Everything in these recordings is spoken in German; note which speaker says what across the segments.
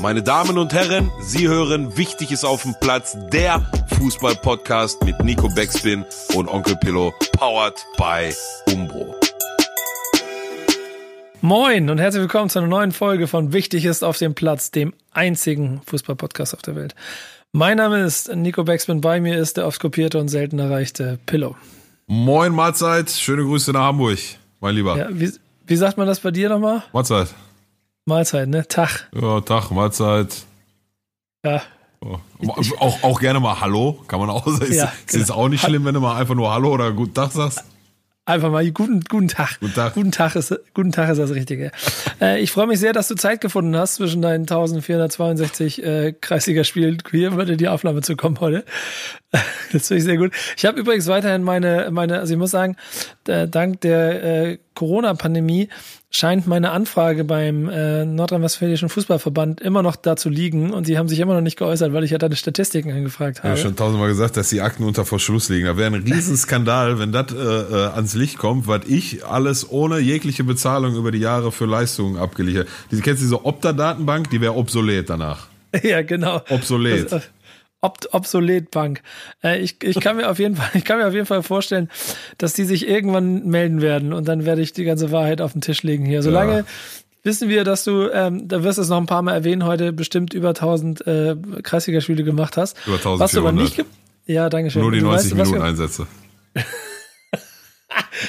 Speaker 1: Meine Damen und Herren, Sie hören Wichtig ist auf dem Platz, der Fußball-Podcast mit Nico Beckspin und Onkel Pillow, powered by Umbro.
Speaker 2: Moin und herzlich willkommen zu einer neuen Folge von Wichtig ist auf dem Platz, dem einzigen Fußball-Podcast auf der Welt. Mein Name ist Nico Beckspin, bei mir ist der oft kopierte und selten erreichte Pillow.
Speaker 3: Moin Mahlzeit, schöne Grüße nach Hamburg, mein Lieber.
Speaker 2: Ja, wie, wie sagt man das bei dir nochmal?
Speaker 3: Mahlzeit.
Speaker 2: Mahlzeit, ne? Tag.
Speaker 3: Ja, Tag, Mahlzeit.
Speaker 2: Ja.
Speaker 3: Oh. Auch, auch gerne mal Hallo, kann man auch sagen.
Speaker 2: Ja,
Speaker 3: ist, ist jetzt auch nicht schlimm, wenn du mal einfach nur Hallo oder Guten Tag sagst.
Speaker 2: Einfach mal guten, guten Tag.
Speaker 3: Guten Tag.
Speaker 2: Guten Tag ist, guten Tag ist das Richtige. äh, ich freue mich sehr, dass du Zeit gefunden hast, zwischen deinen 1462 äh, Kreisligaspielen hier über die Aufnahme zu kommen heute. das finde ich sehr gut. Ich habe übrigens weiterhin meine, meine, also ich muss sagen, äh, dank der äh, Corona-Pandemie scheint meine Anfrage beim äh, Nordrhein-Westfälischen Fußballverband immer noch da zu liegen und sie haben sich immer noch nicht geäußert, weil ich ja deine Statistiken angefragt habe.
Speaker 3: Ja, schon tausendmal gesagt, dass die Akten unter Verschluss liegen. Da wäre ein Riesenskandal, wenn das äh, äh, ans Licht kommt, was ich alles ohne jegliche Bezahlung über die Jahre für Leistungen abgeliefert. Diese kennst du diese Opta-Datenbank, die wäre obsolet danach.
Speaker 2: Ja, genau.
Speaker 3: Obsolet.
Speaker 2: Das, Ob obsolet Bank. Äh, ich, ich kann mir auf jeden Fall, ich kann mir auf jeden Fall vorstellen, dass die sich irgendwann melden werden und dann werde ich die ganze Wahrheit auf den Tisch legen hier. Solange
Speaker 3: Ja.
Speaker 2: wissen wir, dass du, ähm, da wirst du es noch ein paar Mal erwähnen, heute bestimmt über 1000 äh, Kreisligaspiele gemacht hast.
Speaker 3: Über 1400.
Speaker 2: Was du aber nicht, ja, danke schön.
Speaker 3: Nur die
Speaker 2: Du
Speaker 3: 90
Speaker 2: weißt,
Speaker 3: Minuten Einsätze.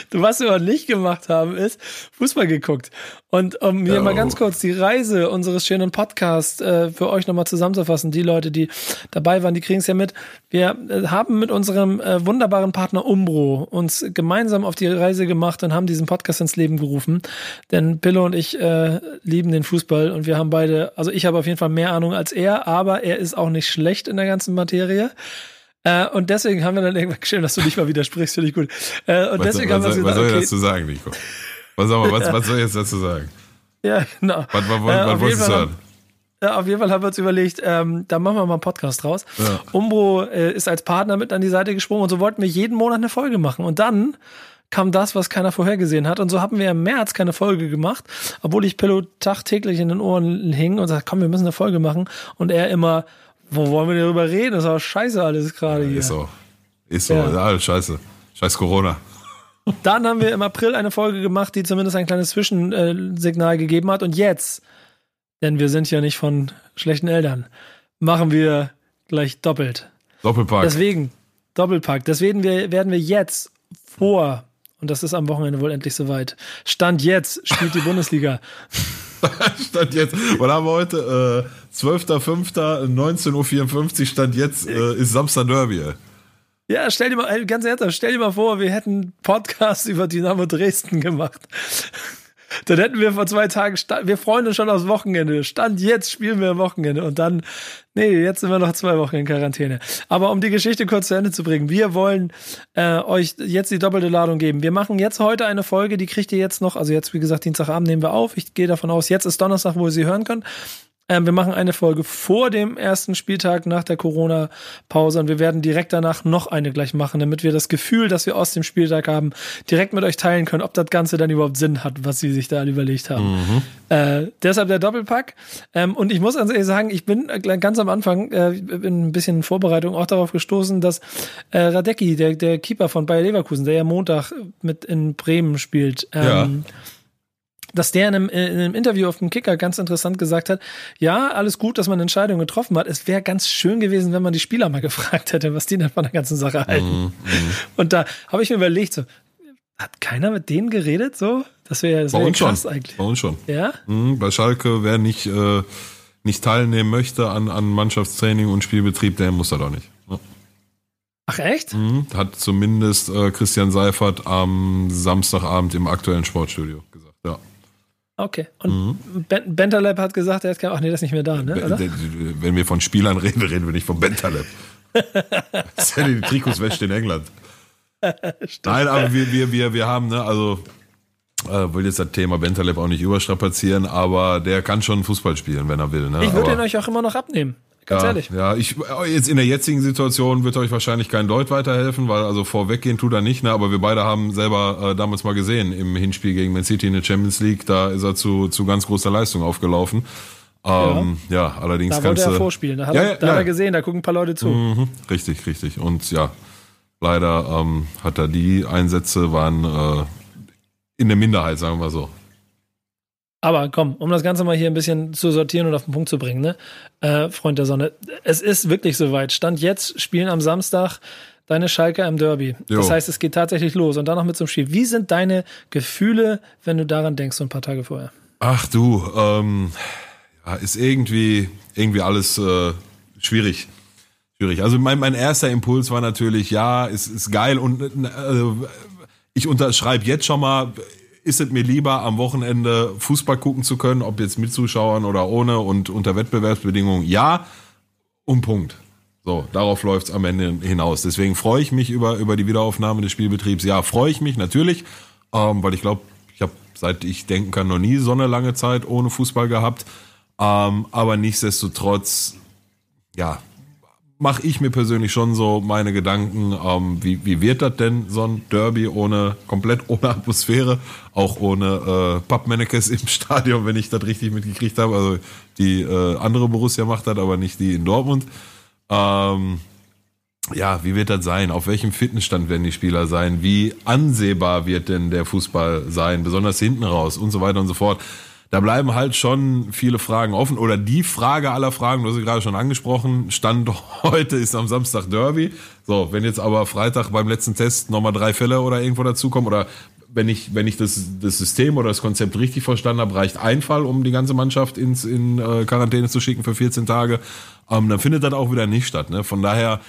Speaker 2: Du, was wir aber nicht gemacht haben, ist Fußball geguckt. Und um mir
Speaker 3: Ja,
Speaker 2: mal
Speaker 3: oh.
Speaker 2: ganz kurz die Reise unseres schönen Podcasts äh, für euch nochmal zusammenzufassen, die Leute, die dabei waren, die kriegen es ja mit. Wir äh, haben mit unserem äh, wunderbaren Partner Umbro uns gemeinsam auf die Reise gemacht und haben diesen Podcast ins Leben gerufen. Denn Pillow und ich äh, lieben den Fußball und wir haben beide, also ich habe auf jeden Fall mehr Ahnung als er, aber er ist auch nicht schlecht in der ganzen Materie. Äh, und deswegen haben wir dann irgendwann, schön, dass du nicht mal widersprichst, finde ich gut. Äh, und
Speaker 3: Was,
Speaker 2: deswegen
Speaker 3: was,
Speaker 2: haben wir
Speaker 3: was,
Speaker 2: uns
Speaker 3: was soll ich
Speaker 2: okay,
Speaker 3: dazu sagen, Nico? Was, mal, was, was soll ich jetzt dazu sagen?
Speaker 2: Ja, genau.
Speaker 3: Was, was, was,
Speaker 2: Äh,
Speaker 3: was
Speaker 2: auf, jeden
Speaker 3: wolltest du
Speaker 2: Fall
Speaker 3: sagen?
Speaker 2: ja, auf jeden Fall haben wir uns überlegt, ähm, da machen wir mal einen Podcast draus.
Speaker 3: Ja.
Speaker 2: Umbro äh, ist als Partner mit an die Seite gesprungen und so wollten wir jeden Monat eine Folge machen. Und dann kam das, was keiner vorhergesehen hat. Und so haben wir im März keine Folge gemacht, obwohl ich Pillow tagtäglich in den Ohren hing und sagte, komm, wir müssen eine Folge machen. Und er immer, wo wollen wir denn darüber reden? Das war scheiße alles gerade hier.
Speaker 3: Ist so. Ist so.
Speaker 2: Ja.
Speaker 3: Ja. alles scheiße. Scheiß Corona.
Speaker 2: Dann haben wir im April eine Folge gemacht, die zumindest ein kleines Zwischensignal gegeben hat. Und jetzt, denn wir sind ja nicht von schlechten Eltern, machen wir gleich doppelt.
Speaker 3: Doppelpack.
Speaker 2: Deswegen, Doppelpack. Deswegen werden wir jetzt vor, und das ist am Wochenende wohl endlich soweit, Stand jetzt spielt die Bundesliga.
Speaker 3: Stand jetzt, was haben wir heute? Äh, 12.05.19.54 Uhr, Stand jetzt äh, ist Samstag Derby.
Speaker 2: Ja, stell dir mal, ganz ernsthaft, stell dir mal vor, wir hätten Podcast über Dynamo Dresden gemacht. Dann hätten wir vor zwei Tagen, wir freuen uns schon aufs Wochenende. Stand jetzt spielen wir am Wochenende und dann, nee, jetzt sind wir noch zwei Wochen in Quarantäne. Aber um die Geschichte kurz zu Ende zu bringen, wir wollen äh, euch jetzt die doppelte Ladung geben. Wir machen jetzt heute eine Folge, die kriegt ihr jetzt noch, also jetzt wie gesagt, Dienstagabend nehmen wir auf. Ich gehe davon aus, jetzt ist Donnerstag, wo ihr sie hören könnt. Ähm, wir machen eine Folge vor dem ersten Spieltag nach der Corona-Pause und wir werden direkt danach noch eine gleich machen, damit wir das Gefühl, das wir aus dem Spieltag haben, direkt mit euch teilen können, ob das Ganze dann überhaupt Sinn hat, was sie sich da überlegt haben. Äh, deshalb der Doppelpack. Ähm, und ich muss ganz ehrlich sagen, ich bin äh, ganz am Anfang äh, in ein bisschen Vorbereitung auch darauf gestoßen, dass äh, Radecki, der, der Keeper von Bayer Leverkusen, der ja Montag mit in Bremen spielt, ähm, dass der in einem, in einem Interview auf dem Kicker ganz interessant gesagt hat, ja, alles gut, dass man Entscheidungen getroffen hat. Es wäre ganz schön gewesen, wenn man die Spieler mal gefragt hätte, was die denn von der ganzen Sache halten. Und da habe ich mir überlegt, so, hat keiner mit denen geredet? So, das wäre das wär
Speaker 3: uns schon.
Speaker 2: krass eigentlich.
Speaker 3: Bei uns schon.
Speaker 2: Ja?
Speaker 3: Mhm, bei Schalke, wer nicht, äh, nicht teilnehmen möchte an, an Mannschaftstraining und Spielbetrieb, der muss das auch nicht. Ja.
Speaker 2: Ach echt?
Speaker 3: Mhm, Hat zumindest äh, Christian Seifert am Samstagabend im aktuellen Sportstudio.
Speaker 2: Okay. Und ben, Bentaleb hat gesagt, er hat kein, ach nee, das ist nicht mehr da, ne? Oder?
Speaker 3: Wenn wir von Spielern reden, reden wir nicht von Bentaleb. das ist ja die Trikots wäscht in England. Nein, aber wir, wir, wir, wir haben, ne, also äh, will jetzt das Thema Bentaleb auch nicht überstrapazieren, aber der kann schon Fußball spielen, wenn er will. Ne?
Speaker 2: Ich würde ihn euch auch immer noch abnehmen. Ganz
Speaker 3: ja,
Speaker 2: ehrlich.
Speaker 3: Ja, ich, jetzt in der jetzigen Situation wird euch wahrscheinlich kein Deut weiterhelfen, weil also vorweggehen tut er nicht, ne? aber wir beide haben selber äh, damals mal gesehen im Hinspiel gegen Man City in der Champions League, da ist er zu, zu ganz großer Leistung aufgelaufen. Ähm, ja. ja. allerdings
Speaker 2: da wollte
Speaker 3: kannst
Speaker 2: er
Speaker 3: du.
Speaker 2: vorspielen. Da hat,
Speaker 3: Ja,
Speaker 2: er, da hat er gesehen, da gucken ein paar Leute zu.
Speaker 3: Mhm, richtig, richtig. Und ja, leider ähm, hat er die Einsätze waren äh, in der Minderheit, sagen wir mal so.
Speaker 2: Aber komm, um das Ganze mal hier ein bisschen zu sortieren und auf den Punkt zu bringen, ne? Äh, Freund der Sonne, es ist wirklich soweit. Stand jetzt, spielen am Samstag deine Schalker im Derby.
Speaker 3: Jo.
Speaker 2: Das heißt, es geht tatsächlich los und dann noch mit zum Spiel. Wie sind deine Gefühle, wenn du daran denkst, so ein paar Tage vorher?
Speaker 3: Ach du, ähm, ja, ist irgendwie, irgendwie alles äh, schwierig. Schwierig. Also mein, mein erster Impuls war natürlich, ja, ist, ist geil und äh, ich unterschreibe jetzt schon mal, ist es mir lieber, am Wochenende Fußball gucken zu können, ob jetzt mit Zuschauern oder ohne und unter Wettbewerbsbedingungen, ja, und Punkt. So, darauf läuft's am Ende hinaus. Deswegen freue ich mich über, über die Wiederaufnahme des Spielbetriebs. Ja, freue ich mich natürlich, ähm, weil ich glaube, ich habe seit ich denken kann noch nie so eine lange Zeit ohne Fußball gehabt. Ähm, aber nichtsdestotrotz, ja, mache ich mir persönlich schon so meine Gedanken, ähm, wie, wie wird das denn so ein Derby ohne komplett ohne Atmosphäre, auch ohne äh, Pappmannekes im Stadion, wenn ich das richtig mitgekriegt habe. Also die äh, andere Borussia macht das, aber nicht die in Dortmund. Ähm, ja, wie wird das sein? Auf welchem Fitnessstand werden die Spieler sein? Wie ansehbar wird denn der Fußball sein? Besonders hinten raus und so weiter und so fort. Da bleiben halt schon viele Fragen offen. Oder die Frage aller Fragen, du hast sie gerade schon angesprochen, Stand heute ist am Samstag Derby. So, wenn jetzt aber Freitag beim letzten Test nochmal drei Fälle oder irgendwo dazukommen oder wenn ich, wenn ich das, das System oder das Konzept richtig verstanden habe, reicht ein Fall, um die ganze Mannschaft ins, in äh, Quarantäne zu schicken für 14 Tage, ähm, dann findet das auch wieder nicht statt. Ne? Von daher,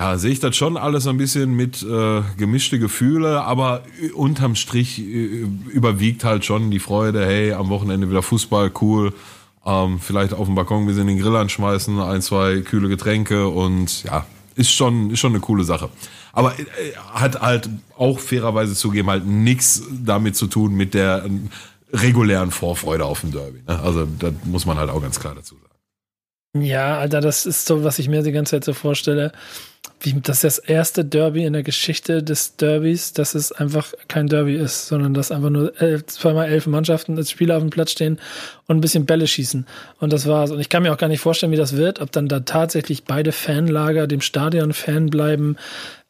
Speaker 3: ja, sehe ich das schon alles ein bisschen mit äh, gemischte Gefühle, aber unterm Strich überwiegt halt schon die Freude, hey, am Wochenende wieder Fußball, cool. Ähm, vielleicht auf dem Balkon ein bisschen den Grill anschmeißen, ein, zwei kühle Getränke und ja, ist schon, ist schon eine coole Sache. Aber äh, hat halt auch fairerweise zugeben halt nichts damit zu tun mit der äh, regulären Vorfreude auf dem Derby. Ne? Also das muss man halt auch ganz klar dazu sagen.
Speaker 2: Ja, Alter, das ist so, was ich mir die ganze Zeit so vorstelle. Wie, das ist das erste Derby in der Geschichte des Derbys, dass es einfach kein Derby ist, sondern dass einfach nur elf, zweimal elf Mannschaften als Spieler auf dem Platz stehen und ein bisschen Bälle schießen. Und das war's. Und ich kann mir auch gar nicht vorstellen, wie das wird, ob dann da tatsächlich beide Fanlager dem Stadion Fan bleiben,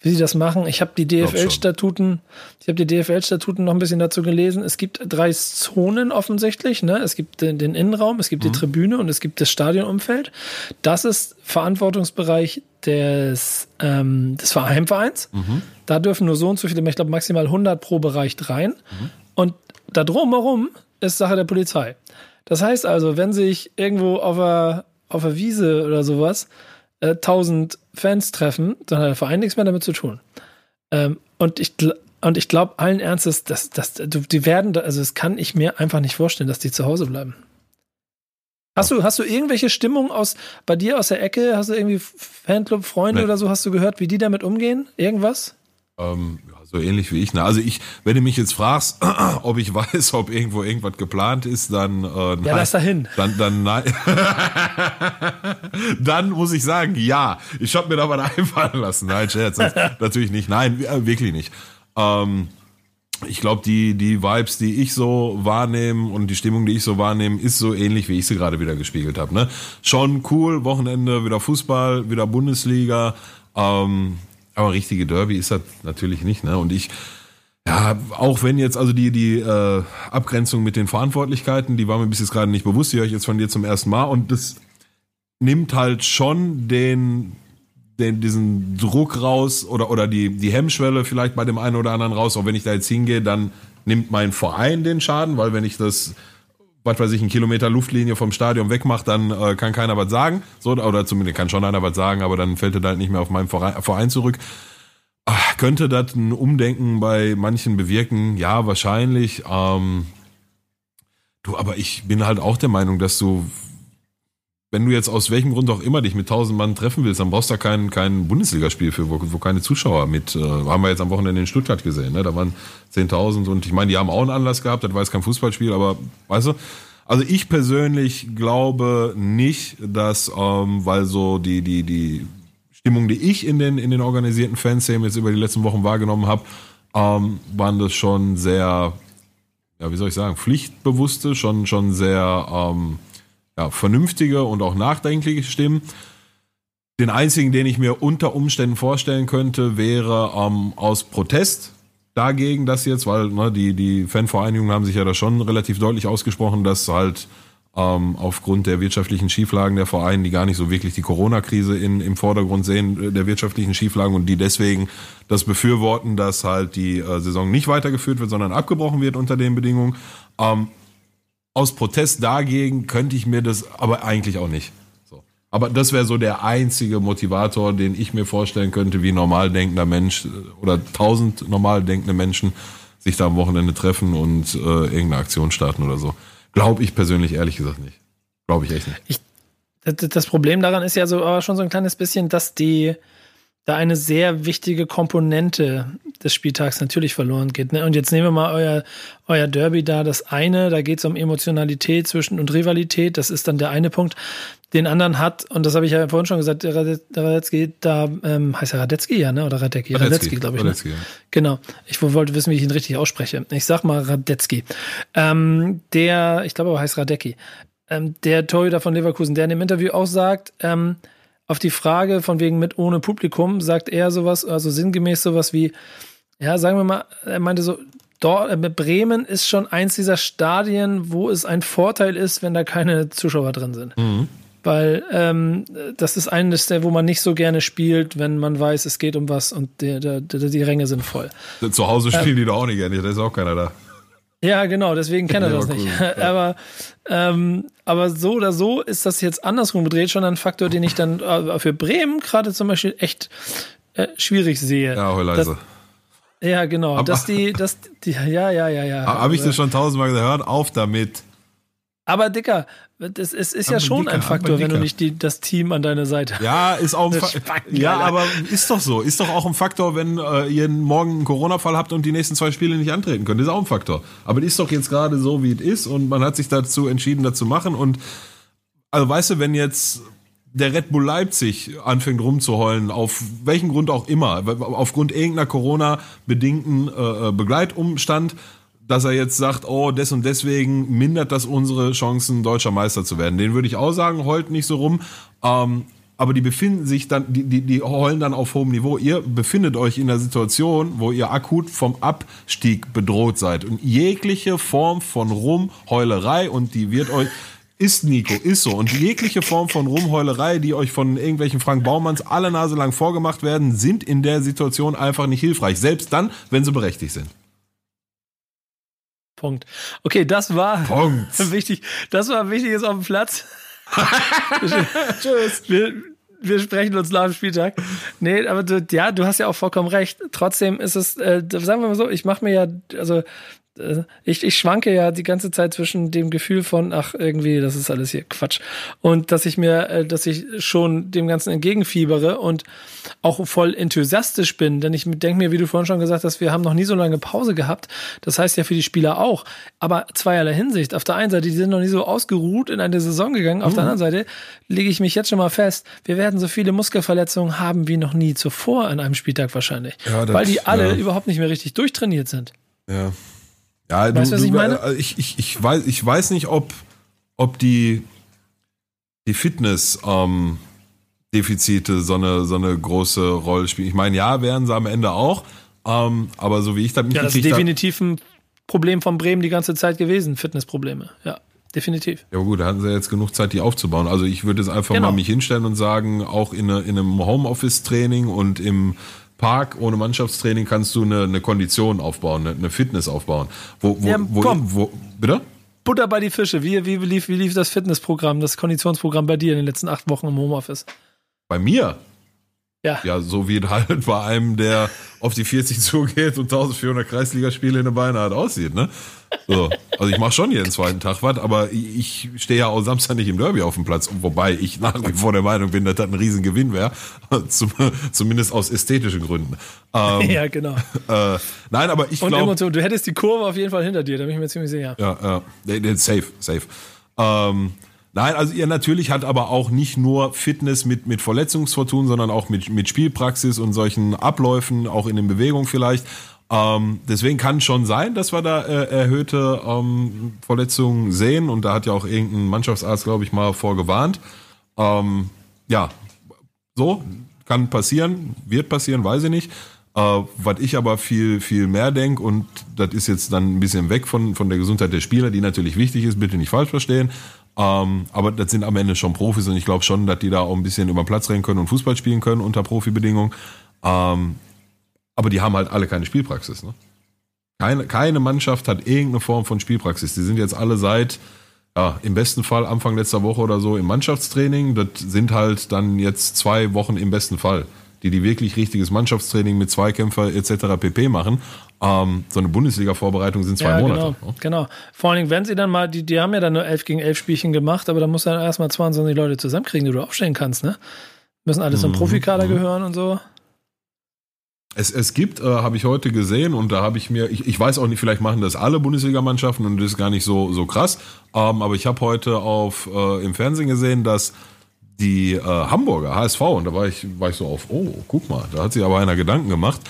Speaker 2: wie sie das machen. Ich habe die. DFL-Statuten, ich habe die DFL-Statuten noch ein bisschen dazu gelesen. Es gibt drei Zonen offensichtlich. Ne? Es gibt den, den Innenraum, es gibt die Tribüne und es gibt das Stadionumfeld. Das ist Verantwortungsbereich des, ähm, des Heimvereins. Da dürfen nur so und so viele, ich glaube maximal 100 pro Bereich rein. Und da drumherum ist Sache der Polizei. Das heißt also, wenn sich irgendwo auf der, auf der Wiese oder sowas äh, 1000 Fans treffen, dann hat der Verein nichts mehr damit zu tun. Ähm, und ich, und ich glaube allen Ernstes, dass, dass du- die werden, da- also das kann ich mir einfach nicht vorstellen, dass die zu Hause bleiben. Hast du, hast du irgendwelche Stimmung aus, bei dir aus der Ecke? Hast du irgendwie Fanclub, Freunde
Speaker 3: Nee.
Speaker 2: oder so? Hast du gehört, wie die damit umgehen? Irgendwas?
Speaker 3: Ähm, ja, so ähnlich wie ich. Ne? Also ich, wenn du mich jetzt fragst, ob ich weiß, ob irgendwo irgendwas geplant ist, dann äh, nein.
Speaker 2: Ja, lass da hin.
Speaker 3: Dann, dann nein. dann muss ich sagen, ja. Ich habe mir da was einfallen lassen. Nein, Scherz. Natürlich nicht. Nein, äh, wirklich nicht. Ähm, ich glaube, die, die Vibes, die ich so wahrnehme und die Stimmung, die ich so wahrnehme, ist so ähnlich, wie ich sie gerade wieder gespiegelt habe. Ne? Schon cool, Wochenende, wieder Fußball, wieder Bundesliga. Ähm, aber richtige Derby ist das natürlich nicht. Ne? Und ich, ja, auch wenn jetzt also die, die äh, Abgrenzung mit den Verantwortlichkeiten, die war mir bis jetzt gerade nicht bewusst, die höre ich jetzt von dir zum ersten Mal. Und das nimmt halt schon den, den, diesen Druck raus oder, oder die, die Hemmschwelle vielleicht bei dem einen oder anderen raus. Auch wenn ich da jetzt hingehe, dann nimmt mein Verein den Schaden, weil wenn ich das, was weiß ich, einen Kilometer Luftlinie vom Stadion wegmache, dann äh, kann keiner was sagen. So, oder zumindest kann schon einer was sagen, aber dann fällt er halt nicht mehr auf meinen Verein, Verein zurück. Ach, könnte das ein Umdenken bei manchen bewirken? Ja, wahrscheinlich. Ähm, du, aber ich bin halt auch der Meinung, dass du wenn du jetzt aus welchem Grund auch immer dich mit 1000 Mann treffen willst, dann brauchst du da kein, kein Bundesligaspiel für, wo, wo keine Zuschauer mit, äh, haben wir jetzt am Wochenende in Stuttgart gesehen, ne? da waren 10.000 und ich meine, die haben auch einen Anlass gehabt, das war jetzt kein Fußballspiel, aber weißt du, also ich persönlich glaube nicht, dass, ähm, weil so die, die, die Stimmung, die ich in den, in den organisierten Fanszenen jetzt über die letzten Wochen wahrgenommen habe, ähm, waren das schon sehr, ja, wie soll ich sagen, pflichtbewusste, schon, schon sehr, ähm, ja, vernünftige und auch nachdenkliche Stimmen. Den einzigen, den ich mir unter Umständen vorstellen könnte, wäre ähm, aus Protest dagegen das jetzt, weil ne, die, die Fanvereinigungen haben sich ja da schon relativ deutlich ausgesprochen, dass halt ähm, aufgrund der wirtschaftlichen Schieflagen der Vereine, die gar nicht so wirklich die Corona-Krise im Vordergrund sehen, äh, der wirtschaftlichen Schieflagen und die deswegen das befürworten, dass halt die äh, Saison nicht weitergeführt wird, sondern abgebrochen wird unter den Bedingungen. Ähm, aus Protest dagegen könnte ich mir das aber eigentlich auch nicht. So. Aber das wäre so der einzige Motivator, den ich mir vorstellen könnte, wie normal denkender Mensch äh, oder tausend normal denkende Menschen sich da am Wochenende treffen und äh, irgendeine Aktion starten oder so. Glaube ich persönlich ehrlich gesagt nicht. Glaube ich echt nicht. Ich,
Speaker 2: das Problem daran ist ja so aber schon so ein kleines bisschen, dass die da eine sehr wichtige Komponente des Spieltags natürlich verloren geht. Ne? Und jetzt nehmen wir mal euer, euer Derby da, das eine, da geht es um Emotionalität zwischen und Rivalität, das ist dann der eine Punkt. Den anderen hat, und das habe ich ja vorhin schon gesagt, der Radetzky, da ähm, heißt er Radetzky, ja, ne? Oder Radetzky? Radetzky, Radetzky glaube ich. Ne? Radetzky, ne? ja. Genau. Ich wollte wissen, wie ich ihn richtig ausspreche. Ich sag mal Radetzky. Ähm, der, ich glaube aber heißt Radecki. Ähm, der Torhüter von Leverkusen, der in dem Interview aussagt, ähm, auf die Frage von wegen mit ohne Publikum, sagt er sowas, also sinngemäß sowas wie, ja, sagen wir mal, er meinte so, dort, äh, Bremen ist schon eins dieser Stadien, wo es ein Vorteil ist, wenn da keine Zuschauer drin sind. Mhm. Weil ähm, das ist eines der, wo man nicht so gerne spielt, wenn man weiß, es geht um was und die, die, die Ränge sind voll.
Speaker 3: Zu Hause spielen ähm, die da auch nicht gerne, da ist auch keiner da.
Speaker 2: Ja, genau, deswegen kennt er das nicht. Cool. aber, ähm, aber so oder so ist das jetzt andersrum gedreht schon ein Faktor, den ich dann äh, für Bremen gerade zum Beispiel echt äh, schwierig sehe.
Speaker 3: Ja, leise.
Speaker 2: Ja, genau. Aber, dass die, dass die, ja, ja, ja, ja.
Speaker 3: Habe ich das schon tausendmal gehört? Auf damit.
Speaker 2: Aber Dicker, das ist, ist ja schon dicker, ein Faktor, wenn du nicht die, das Team an deiner Seite hast.
Speaker 3: Ja, ist auch ein Faktor. Ja, aber ist doch so. Ist doch auch ein Faktor, wenn äh, ihr morgen einen Corona-Fall habt und die nächsten zwei Spiele nicht antreten könnt. Ist auch ein Faktor. Aber das ist doch jetzt gerade so, wie es ist und man hat sich dazu entschieden, das zu machen. Und also weißt du, wenn jetzt der Red Bull Leipzig anfängt rumzuheulen, auf welchen Grund auch immer, aufgrund irgendeiner Corona-bedingten äh, äh Begleitumstand, dass er jetzt sagt, oh, des und deswegen mindert das unsere Chancen, deutscher Meister zu werden. Den würde ich auch sagen, heult nicht so rum. Ähm, aber die befinden sich dann, die, die, die heulen dann auf hohem Niveau. Ihr befindet euch in der Situation, wo ihr akut vom Abstieg bedroht seid. Und jegliche Form von Rumheulerei, und die wird euch, ist Nico, ist so. Und jegliche Form von Rumheulerei, die euch von irgendwelchen Frank Baumanns alle Nase lang vorgemacht werden, sind in der Situation einfach nicht hilfreich. Selbst dann, wenn sie berechtigt sind.
Speaker 2: Punkt. Okay, das war
Speaker 3: Punkt.
Speaker 2: wichtig. Das war wichtiges auf dem Platz. Tschüss. Wir, wir sprechen uns nach dem Spieltag. Nee, aber du, ja, du hast ja auch vollkommen recht. Trotzdem ist es, äh, sagen wir mal so, ich mache mir ja, also ich, ich schwanke ja die ganze Zeit zwischen dem Gefühl von, ach, irgendwie, das ist alles hier Quatsch. Und dass ich mir, äh, dass ich schon dem Ganzen entgegenfiebere und auch voll enthusiastisch bin. Denn ich denke mir, wie du vorhin schon gesagt hast, wir haben noch nie so lange Pause gehabt. Das heißt ja für die Spieler auch. Aber zweierlei Hinsicht. Auf der einen Seite, die sind noch nie so ausgeruht in eine Saison gegangen. Auf mhm. der anderen Seite lege ich mich jetzt schon mal fest, wir werden so viele Muskelverletzungen haben wie noch nie zuvor an einem Spieltag wahrscheinlich. Ja, das, weil die alle ja. überhaupt nicht mehr richtig durchtrainiert sind.
Speaker 3: Ja. Ja, weißt du, was ich meine? Äh, ich, ich, ich, weiß, ich weiß nicht, ob, ob die, die Fitness ähm, Defizite so eine, so eine große Rolle spielen. Ich meine, ja, werden sie am Ende auch, ähm, aber so wie ich
Speaker 2: das Ja, das ist definitiv ein Problem von Bremen die ganze Zeit gewesen, Fitnessprobleme, ja. Definitiv.
Speaker 3: Ja, gut, da hatten sie jetzt genug Zeit, die aufzubauen. Also ich würde jetzt einfach genau. mal mich hinstellen und sagen, auch in, in einem Homeoffice-Training und im Park ohne Mannschaftstraining kannst du eine, eine Kondition aufbauen, eine, eine Fitness aufbauen. Wo, wo, ja, wo, komm. wo, bitte?
Speaker 2: Butter bei die Fische. Wie, wie, lief, wie lief das Fitnessprogramm, das Konditionsprogramm bei dir in den letzten acht Wochen im Homeoffice?
Speaker 3: Bei mir? Ja. Ja, so wie halt bei einem, der auf die 40 zugeht und 1400 Kreisligaspiele in den Beinen hat, aussieht, ne? So. Also ich mache schon jeden zweiten Tag was, aber ich stehe ja auch Samstag nicht im Derby auf dem Platz, wobei ich nach wie vor der Meinung bin, dass das ein Riesengewinn wäre, zum, zumindest aus ästhetischen Gründen.
Speaker 2: Ähm, ja, genau.
Speaker 3: Äh, nein, aber ich glaube...
Speaker 2: Und du hättest die Kurve auf jeden Fall hinter dir, da bin ich mir ziemlich sicher.
Speaker 3: Ja, ja, safe, safe. Ähm, Nein, also ihr natürlich hat aber auch nicht nur Fitness mit, mit Verletzungsfortun, sondern auch mit, mit Spielpraxis und solchen Abläufen, auch in den Bewegungen vielleicht. Ähm, deswegen kann schon sein, dass wir da äh, erhöhte ähm, Verletzungen sehen. Und da hat ja auch irgendein Mannschaftsarzt, glaube ich, mal vorgewarnt. Ähm, ja, so kann passieren, wird passieren, weiß ich nicht. Äh, was ich aber viel, viel mehr denke, und das ist jetzt dann ein bisschen weg von, von der Gesundheit der Spieler, die natürlich wichtig ist, bitte nicht falsch verstehen. Ähm, aber das sind am Ende schon Profis und ich glaube schon, dass die da auch ein bisschen über den Platz rennen können und Fußball spielen können unter Profibedingungen. Ähm, aber die haben halt alle keine Spielpraxis. Ne? Keine, keine Mannschaft hat irgendeine Form von Spielpraxis. Die sind jetzt alle seit, ja, im besten Fall Anfang letzter Woche oder so im Mannschaftstraining. Das sind halt dann jetzt zwei Wochen im besten Fall die die wirklich richtiges Mannschaftstraining mit Zweikämpfer etc. pp. machen. Ähm, so eine Bundesliga-Vorbereitung sind zwei ja, Monate.
Speaker 2: Genau, genau. Vor allen Dingen, wenn sie dann mal, die, die haben ja dann nur elf gegen elf Spielchen gemacht, aber da musst du dann erstmal 22 Leute zusammenkriegen, die du aufstellen kannst, ne? Müssen alles zum mhm, Profikader mhm. gehören und so.
Speaker 3: Es, es gibt, äh, habe ich heute gesehen, und da habe ich mir, ich, ich weiß auch nicht, vielleicht machen das alle Bundesligamannschaften und das ist gar nicht so, so krass, ähm, aber ich habe heute auf, äh, im Fernsehen gesehen, dass die äh, Hamburger HSV, und da war ich, war ich so auf, oh, guck mal, da hat sich aber einer Gedanken gemacht.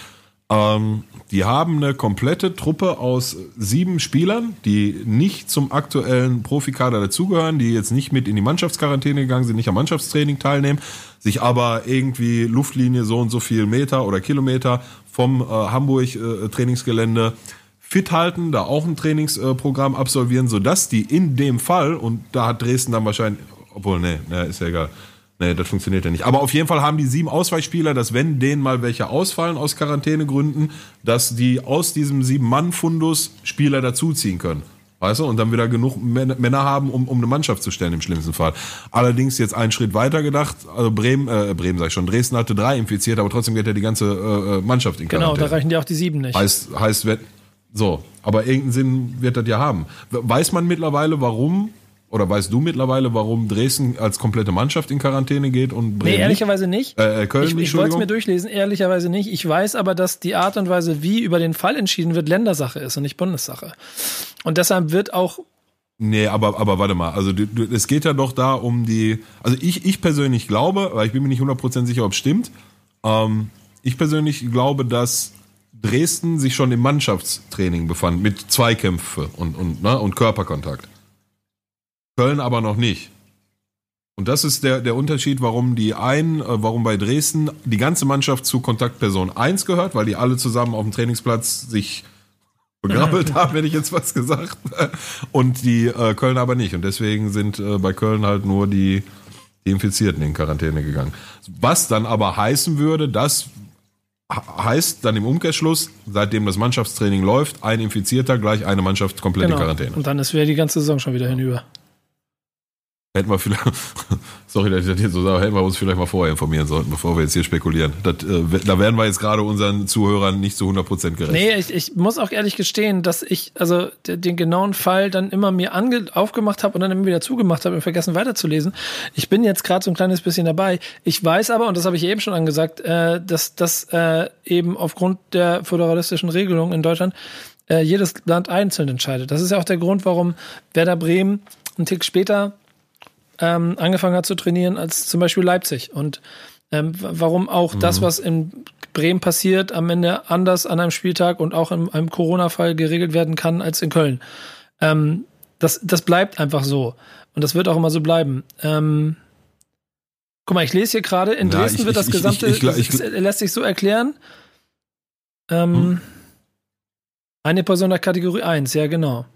Speaker 3: Ähm, die haben eine komplette Truppe aus sieben Spielern, die nicht zum aktuellen Profikader dazugehören, die jetzt nicht mit in die Mannschaftsquarantäne gegangen sind, nicht am Mannschaftstraining teilnehmen, sich aber irgendwie Luftlinie so und so viel Meter oder Kilometer vom äh, Hamburg äh, Trainingsgelände fit halten, da auch ein Trainingsprogramm absolvieren, sodass die in dem Fall, und da hat Dresden dann wahrscheinlich obwohl, nee, nee, ist ja egal. Nee, das funktioniert ja nicht. Aber auf jeden Fall haben die sieben Ausweichspieler, dass wenn denen mal welche ausfallen aus Quarantänegründen, dass die aus diesem sieben-Mann-Fundus Spieler dazuziehen können. Weißt du? Und dann wieder genug Männer haben, um, um eine Mannschaft zu stellen im schlimmsten Fall. Allerdings jetzt einen Schritt weiter gedacht, also Bremen, äh, Bremen sag ich schon, Dresden hatte drei infiziert, aber trotzdem geht ja die ganze äh, äh Mannschaft in
Speaker 2: Quarantäne. Genau, da reichen die auch die sieben nicht.
Speaker 3: Heißt, heißt, so, aber irgendeinen Sinn wird das ja haben. Weiß man mittlerweile, warum oder weißt du mittlerweile, warum Dresden als komplette Mannschaft in Quarantäne geht und
Speaker 2: Bremen? Nee, ehrlicherweise nicht.
Speaker 3: Äh, äh, Köln,
Speaker 2: ich ich wollte es mir durchlesen, ehrlicherweise nicht. Ich weiß aber, dass die Art und Weise, wie über den Fall entschieden wird, Ländersache ist und nicht Bundessache. Und deshalb wird auch.
Speaker 3: Nee, aber, aber warte mal. Also du, du, es geht ja doch da um die. Also ich, ich persönlich glaube, weil ich bin mir nicht 100% sicher, ob es stimmt. Ähm, ich persönlich glaube, dass Dresden sich schon im Mannschaftstraining befand mit Zweikämpfe und, und, ne, und Körperkontakt. Köln aber noch nicht. Und das ist der, der Unterschied, warum die einen, äh, warum bei Dresden die ganze Mannschaft zu Kontaktperson 1 gehört, weil die alle zusammen auf dem Trainingsplatz sich begrabbelt haben, hätte ich jetzt was gesagt. Und die äh, Köln aber nicht. Und deswegen sind äh, bei Köln halt nur die, die Infizierten in Quarantäne gegangen. Was dann aber heißen würde, dass heißt dann im Umkehrschluss, seitdem das Mannschaftstraining läuft, ein Infizierter gleich eine Mannschaft komplett genau. in Quarantäne.
Speaker 2: Und dann ist wieder die ganze Saison schon wieder hinüber.
Speaker 3: Hätten wir vielleicht, sorry, dass ich das hier so sage, hätten wir uns vielleicht mal vorher informieren sollten, bevor wir jetzt hier spekulieren. Das, äh, da werden wir jetzt gerade unseren Zuhörern nicht zu 100% gerecht.
Speaker 2: Nee, ich, ich muss auch ehrlich gestehen, dass ich also den, den genauen Fall dann immer mir ange aufgemacht habe und dann immer wieder zugemacht habe und vergessen weiterzulesen. Ich bin jetzt gerade so ein kleines bisschen dabei. Ich weiß aber, und das habe ich eben schon angesagt, äh, dass das äh, eben aufgrund der föderalistischen Regelung in Deutschland äh, jedes Land einzeln entscheidet. Das ist ja auch der Grund, warum Werder Bremen einen Tick später ähm, angefangen hat zu trainieren als zum Beispiel Leipzig. Und ähm, warum auch mhm. das, was in Bremen passiert, am Ende anders an einem Spieltag und auch in einem Corona-Fall geregelt werden kann als in Köln. Ähm, das, das bleibt einfach so. Und das wird auch immer so bleiben. Ähm, guck mal, ich lese hier gerade, in Dresden ja, ich, wird das ich, gesamte, ich, lässt sich so erklären. Ähm, hm. Eine Person der Kategorie 1, ja genau.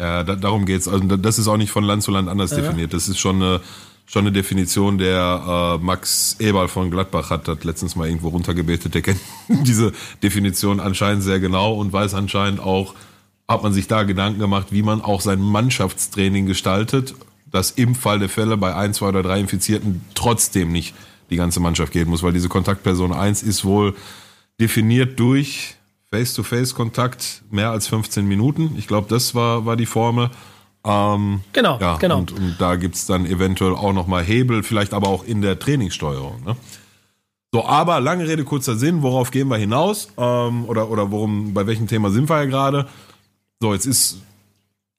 Speaker 3: Ja, da, darum geht's. Also das ist auch nicht von Land zu Land anders ja. definiert. Das ist schon eine, schon eine Definition, der äh, Max Eberl von Gladbach hat das letztens mal irgendwo runtergebetet. Der kennt diese Definition anscheinend sehr genau und weiß anscheinend auch, hat man sich da Gedanken gemacht, wie man auch sein Mannschaftstraining gestaltet, dass im Fall der Fälle bei ein, zwei oder drei Infizierten trotzdem nicht die ganze Mannschaft gehen muss, weil diese Kontaktperson 1 ist wohl definiert durch Face-to-Face-Kontakt mehr als 15 Minuten. Ich glaube, das war, war die Formel. Ähm,
Speaker 2: genau, ja, genau.
Speaker 3: Und, und da gibt's dann eventuell auch nochmal Hebel, vielleicht aber auch in der Trainingssteuerung. Ne? So, aber lange Rede, kurzer Sinn, worauf gehen wir hinaus? Ähm, oder, oder worum, bei welchem Thema sind wir ja gerade? So, jetzt ist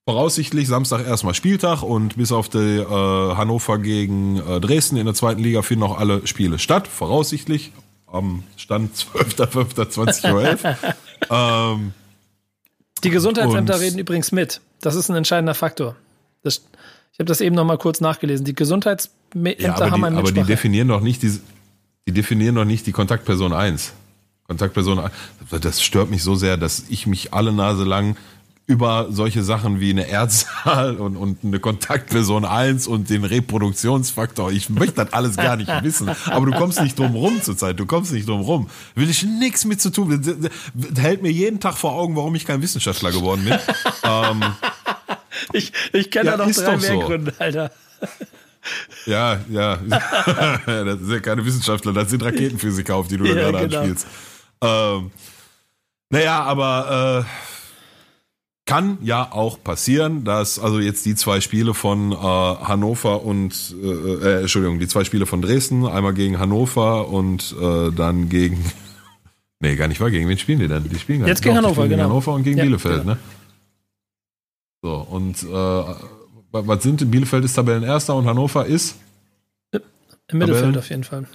Speaker 3: voraussichtlich Samstag erstmal Spieltag und bis auf die äh, Hannover gegen äh, Dresden in der zweiten Liga finden auch alle Spiele statt, voraussichtlich. Am Stand 12.05.2011. ähm,
Speaker 2: Die Gesundheitsämter
Speaker 3: Und-
Speaker 2: reden übrigens mit. Das ist ein entscheidender Faktor. Das, ich habe das eben noch mal kurz nachgelesen. Die Gesundheitsämter
Speaker 3: ja,
Speaker 2: haben
Speaker 3: die,
Speaker 2: ein
Speaker 3: aber die definieren doch nicht die, die definieren doch nicht die Kontaktperson 1. Kontaktperson 1, das stört mich so sehr, dass ich mich alle Nase lang über solche Sachen wie eine Erdzahl und, und eine Kontaktperson 1 und den Reproduktionsfaktor. Ich möchte das alles gar nicht wissen. Aber du kommst nicht drum rum zurzeit. Du kommst nicht drum rum. Will ich nichts mit zu tun. Das- das- hält mir jeden Tag vor Augen, warum ich kein Wissenschaftler geworden bin. ähm,
Speaker 2: Ich, ich kenne
Speaker 3: Ja,
Speaker 2: da noch drei mehr
Speaker 3: so.
Speaker 2: Gründe, Alter.
Speaker 3: Ja, ja. das sind ja keine Wissenschaftler, das sind Raketenphysiker, auf die du da
Speaker 2: Ja,
Speaker 3: gerade
Speaker 2: genau.
Speaker 3: anspielst. Ähm, naja, aber äh, kann ja auch passieren, dass also jetzt die zwei Spiele von äh, Hannover und äh, äh, Entschuldigung, die zwei Spiele von Dresden, einmal gegen Hannover und äh, dann gegen Nee, gar nicht wahr, gegen wen spielen die denn? Die spielen gar
Speaker 2: Jetzt
Speaker 3: nicht.
Speaker 2: gegen
Speaker 3: Doch,
Speaker 2: Hannover,
Speaker 3: spielen gegen
Speaker 2: genau.
Speaker 3: Hannover und gegen
Speaker 2: Ja,
Speaker 3: Bielefeld,
Speaker 2: genau.
Speaker 3: ne? So, und äh, was sind Bielefeld ist Tabellenerster und Hannover ist
Speaker 2: Im Mittelfeld
Speaker 3: Tabellen?
Speaker 2: auf jeden Fall.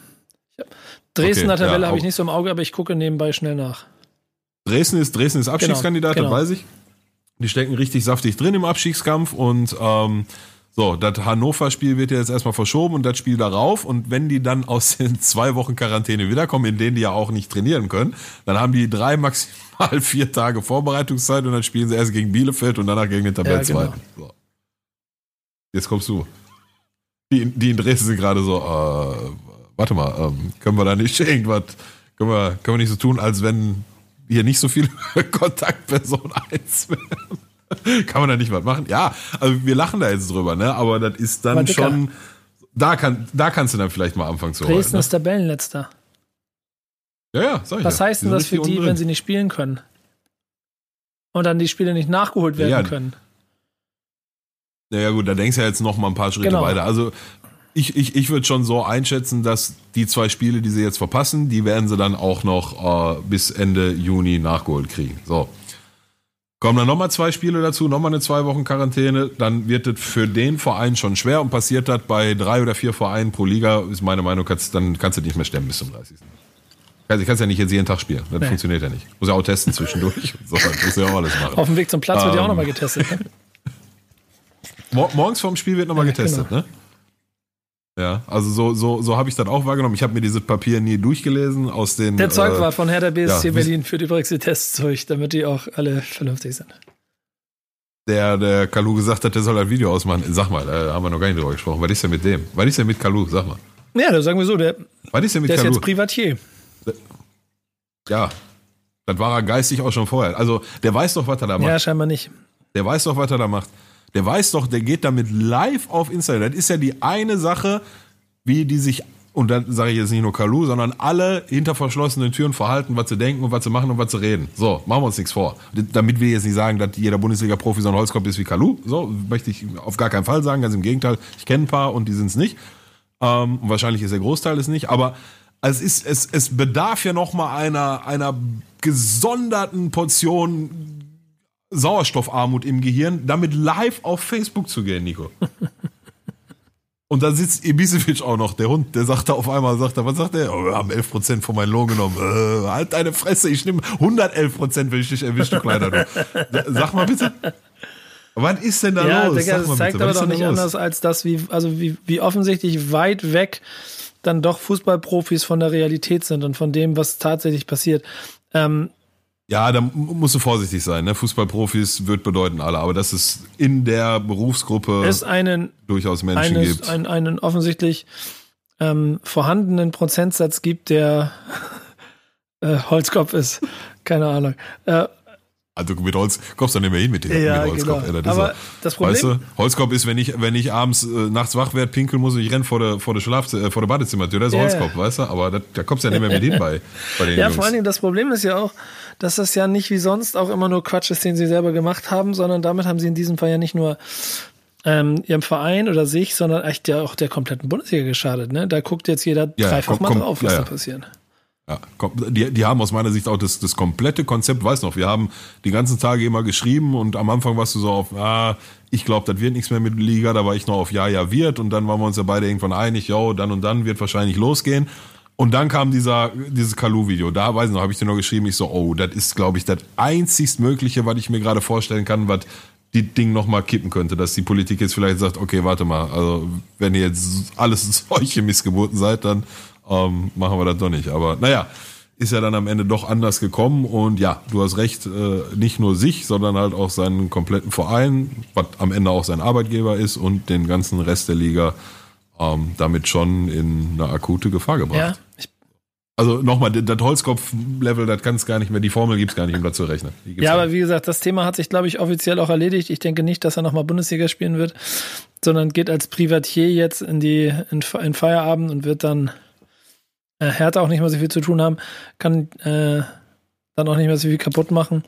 Speaker 2: Ich hab, Dresdner
Speaker 3: Okay, ja,
Speaker 2: Tabelle habe ich nicht so im Auge, aber ich gucke nebenbei schnell nach.
Speaker 3: Dresden ist, Dresden ist Abstiegskandidat,
Speaker 2: Genau,
Speaker 3: das weiß ich. Die stecken richtig saftig drin im Abstiegskampf und ähm, so, das Hannover-Spiel wird ja jetzt erstmal verschoben und das Spiel darauf. Und wenn die dann aus den zwei Wochen Quarantäne wiederkommen, in denen die ja auch nicht trainieren können, dann haben die drei, maximal vier Tage Vorbereitungszeit und dann spielen sie erst gegen Bielefeld und danach gegen den Tabellenzweiten. so. Jetzt kommst du. Die, die in Dresden sind gerade so, äh, warte mal, ähm, können wir da nicht irgendwas, können wir, können wir nicht so tun, als wenn hier nicht so viele Kontaktperson 1 wären. Kann man da nicht was machen? Ja, also wir lachen da jetzt drüber, ne? Aber das ist dann
Speaker 2: Dicker.
Speaker 3: schon. Da, kann, da kannst du dann vielleicht mal anfangen zu.
Speaker 2: Dresden
Speaker 3: Ne?
Speaker 2: ist Tabellenletzter.
Speaker 3: Ja, ja, sag ich
Speaker 2: Was heißt denn das für die, wenn sie nicht spielen können? Und dann die Spiele nicht nachgeholt werden
Speaker 3: Ja,
Speaker 2: können.
Speaker 3: Ja, ja, gut, da denkst du ja jetzt noch mal ein paar Schritte
Speaker 2: Genau.
Speaker 3: weiter. Also ich, ich, ich würde schon so einschätzen, dass die zwei Spiele, die sie jetzt verpassen, die werden sie dann auch noch äh, bis Ende Juni nachgeholt kriegen. So. Kommen dann nochmal zwei Spiele dazu, nochmal eine zwei Wochen Quarantäne, dann wird es für den Verein schon schwer und passiert das bei drei oder vier Vereinen pro Liga, ist meine Meinung, kannst, dann kannst du nicht mehr stemmen bis zum 30. Also, du kannst ja nicht jetzt jeden Tag spielen. Das
Speaker 2: Nee.
Speaker 3: funktioniert ja nicht. Muss ja auch testen zwischendurch. So, das muss ja auch alles machen.
Speaker 2: Auf dem Weg zum Platz wird ja auch
Speaker 3: Ähm,
Speaker 2: nochmal getestet. Ne?
Speaker 3: Mor morgens vorm Spiel wird nochmal
Speaker 2: Ja,
Speaker 3: getestet, ne? Ja, also so, so, so habe ich das auch wahrgenommen. Ich habe mir dieses Papier nie durchgelesen aus den.
Speaker 2: Der Zeugwart
Speaker 3: äh,
Speaker 2: von Hertha BSC
Speaker 3: ja,
Speaker 2: Berlin führt übrigens die Tests durch, damit die auch alle vernünftig sind.
Speaker 3: der, der Kalu gesagt hat, der soll ein Video ausmachen. Sag mal, da haben wir noch gar nicht drüber gesprochen. Was ist denn mit dem? Was ist denn mit Kalu? Sag mal.
Speaker 2: Ja, da sagen wir so, der,
Speaker 3: Was ist denn mit
Speaker 2: der ist
Speaker 3: Kalu?
Speaker 2: jetzt Privatier.
Speaker 3: Ja. Das war er geistig auch schon vorher. Also, der weiß doch, was er da macht.
Speaker 2: Ja, scheinbar nicht.
Speaker 3: Der weiß doch, was er da macht. Der weiß doch, der geht damit live auf Instagram. Das ist ja die eine Sache, wie die sich, und dann sage ich jetzt nicht nur Kalu, sondern alle hinter verschlossenen Türen verhalten, was sie denken und was sie machen und was sie reden. So, machen wir uns nichts vor. Damit wir jetzt nicht sagen, dass jeder Bundesliga-Profi so ein Holzkopf ist wie Kalu. So, möchte ich auf gar keinen Fall sagen. Ganz im Gegenteil. Ich kenne ein paar und die sind es nicht. Ähm, wahrscheinlich ist der Großteil es nicht. Aber es, ist, es, es bedarf ja noch mal einer, einer gesonderten Portion Sauerstoffarmut im Gehirn, damit live auf Facebook zu gehen, Nico. Und da sitzt Ibisevic auch noch, der Hund, der sagt da auf einmal, sagt er, was sagt er? Oh, wir haben 11% von meinem Lohn genommen. Äh, halt deine Fresse, ich nehme 111%, wenn ich dich erwische, du kleiner du. Sag mal bitte. Was ist denn da
Speaker 2: Ja,
Speaker 3: los?
Speaker 2: Digga, das zeigt
Speaker 3: bitte,
Speaker 2: aber doch nicht
Speaker 3: los?
Speaker 2: anders als das, wie, also wie, wie offensichtlich weit weg dann doch Fußballprofis von der Realität sind und von dem, was tatsächlich passiert. Ähm,
Speaker 3: Ja, da musst du vorsichtig sein. Ne? Fußballprofis wird bedeuten alle, aber dass es in der Berufsgruppe
Speaker 2: es einen,
Speaker 3: durchaus Menschen
Speaker 2: eines,
Speaker 3: gibt.
Speaker 2: ein, einen offensichtlich ähm, vorhandenen Prozentsatz gibt, der äh, Holzkopf ist. Keine Ahnung. Äh,
Speaker 3: Also mit Holz kommst du nicht mehr hin mit dem
Speaker 2: Ja,
Speaker 3: mit Holzkopf.
Speaker 2: genau.
Speaker 3: ist
Speaker 2: Aber
Speaker 3: so.
Speaker 2: das Problem-
Speaker 3: Weißt du, Holzkopf ist, wenn ich, wenn ich abends äh, nachts wach werde, pinkeln muss und ich renn vor der, vor der Schlaf, äh, vor der Badezimmertür, das ist
Speaker 2: Ja,
Speaker 3: Holzkopf, weißt du? Aber das, da kommst du ja nicht mehr mit hin bei, bei den
Speaker 2: Ja,
Speaker 3: Jungs.
Speaker 2: vor allen Dingen das Problem ist ja auch, dass das ja nicht wie sonst auch immer nur Quatsch ist, den sie selber gemacht haben, sondern damit haben sie in diesem Fall ja nicht nur ähm, ihrem Verein oder sich, sondern echt ja auch der kompletten Bundesliga geschadet. Ne? Da guckt jetzt jeder
Speaker 3: Ja,
Speaker 2: dreifach
Speaker 3: komm,
Speaker 2: mal
Speaker 3: komm,
Speaker 2: drauf, was
Speaker 3: ja,
Speaker 2: da passiert.
Speaker 3: Ja, komm, die, die haben aus meiner Sicht auch das, das komplette Konzept, weiß noch, wir haben die ganzen Tage immer geschrieben und am Anfang warst du so auf, ah, ich glaube, das wird nichts mehr mit Liga, da war ich noch auf Ja, ja, wird und dann waren wir uns ja beide irgendwann einig, jo, dann und dann wird wahrscheinlich losgehen. Und dann kam dieser, dieses Kalu-Video. Da, weiß ich noch, habe ich dir noch geschrieben, ich so, oh, das ist, glaube ich, das einzigst Mögliche, was ich mir gerade vorstellen kann, was die Ding nochmal kippen könnte, dass die Politik jetzt vielleicht sagt, okay, warte mal, also wenn ihr jetzt alles solche Missgeburten seid, dann ähm, machen wir das doch nicht. Aber naja, ist ja dann am Ende doch anders gekommen und ja, du hast recht, äh, nicht nur sich, sondern halt auch seinen kompletten Verein, was am Ende auch sein Arbeitgeber ist und den ganzen Rest der Liga ähm, damit schon in eine akute Gefahr gebracht.
Speaker 2: Ja,
Speaker 3: Also nochmal, das Holzkopf-Level, das kann es gar nicht mehr, die Formel gibt's gar nicht, um da zu rechnen.
Speaker 2: Ja, aber wie gesagt, das Thema hat sich, glaube ich, offiziell auch erledigt. Ich denke nicht, dass er nochmal Bundesliga spielen wird, sondern geht als Privatier jetzt in die in, in Feierabend und wird dann äh, Hertha auch nicht mehr so viel zu tun haben, kann äh, dann auch nicht mehr so viel kaputt machen.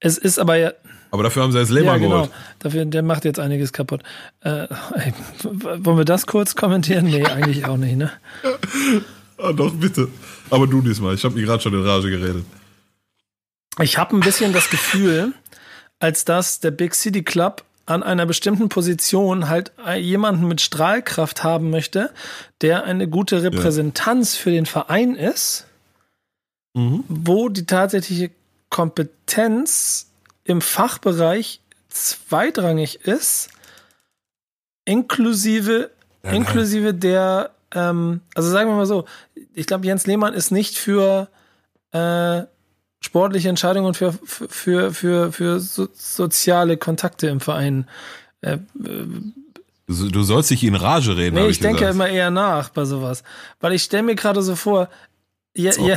Speaker 2: Es ist aber ja,
Speaker 3: Aber dafür haben sie jetzt Lehmann
Speaker 2: ja, genau.
Speaker 3: geholt.
Speaker 2: Dafür, der macht jetzt einiges kaputt. Äh, ey, wollen wir das kurz kommentieren? Nee, eigentlich auch nicht, ne?
Speaker 3: Ah, doch, bitte. Aber du diesmal, ich habe mir gerade schon in Rage geredet.
Speaker 2: Ich habe ein bisschen das Gefühl, als dass der Big City Club an einer bestimmten Position halt jemanden mit Strahlkraft haben möchte, der eine gute Repräsentanz für den Verein ist,
Speaker 3: Mhm.
Speaker 2: wo die tatsächliche Kompetenz im Fachbereich zweitrangig ist, inklusive,
Speaker 3: Ja,
Speaker 2: inklusive der, ähm, also sagen wir mal so, ich glaube, Jens Lehmann ist nicht für äh, sportliche Entscheidungen und für, für, für, für so, soziale Kontakte im Verein. Äh,
Speaker 3: Du, sollst dich in Rage reden.
Speaker 2: nee,
Speaker 3: hab
Speaker 2: ich, denke
Speaker 3: gesagt.
Speaker 2: immer eher nach bei sowas. Weil ich stelle mir gerade so vor, ja,
Speaker 3: So.
Speaker 2: ja,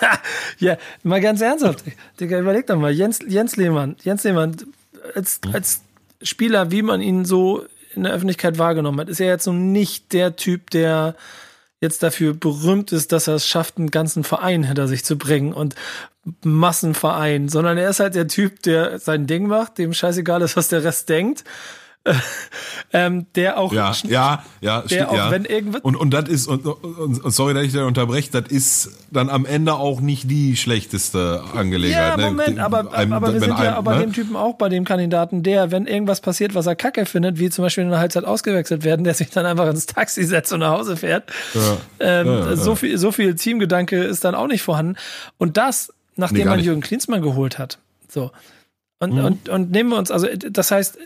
Speaker 2: ja, mal ganz ernsthaft, Digga, überleg doch mal, Jens, Jens Lehmann, Jens Lehmann, als,
Speaker 3: Hm?
Speaker 2: als Spieler, wie man ihn so in der Öffentlichkeit wahrgenommen hat, ist er jetzt so nicht der Typ, der jetzt dafür berühmt ist, dass er es schafft, einen ganzen Verein hinter sich zu bringen und Massenverein, sondern er ist halt der Typ, der sein Ding macht, dem scheißegal ist, was der Rest denkt, ähm, der auch
Speaker 3: Ja, ja, ja,
Speaker 2: der auch
Speaker 3: ja.
Speaker 2: wenn irgendwas
Speaker 3: Und, und das ist, und, und, und sorry, dass ich da unterbreche, das ist dann am Ende auch nicht die schlechteste
Speaker 2: Ja,
Speaker 3: Angelegenheit. ne?
Speaker 2: Moment, aber,
Speaker 3: Einem-
Speaker 2: aber wir sind ja
Speaker 3: einem,
Speaker 2: bei
Speaker 3: ne?
Speaker 2: dem Typen auch bei dem Kandidaten, der, wenn irgendwas passiert, was er kacke findet, wie zum Beispiel in der Halbzeit ausgewechselt werden, der sich dann einfach ins Taxi setzt und nach Hause fährt.
Speaker 3: Ja.
Speaker 2: Ähm,
Speaker 3: Ja, ja,
Speaker 2: so,
Speaker 3: ja.
Speaker 2: viel, so viel Teamgedanke ist dann auch nicht vorhanden. Und das, nachdem
Speaker 3: Nee,
Speaker 2: man. Jürgen Klinsmann geholt hat. So. Und,
Speaker 3: Mhm.
Speaker 2: und, und nehmen wir uns, also das heißt,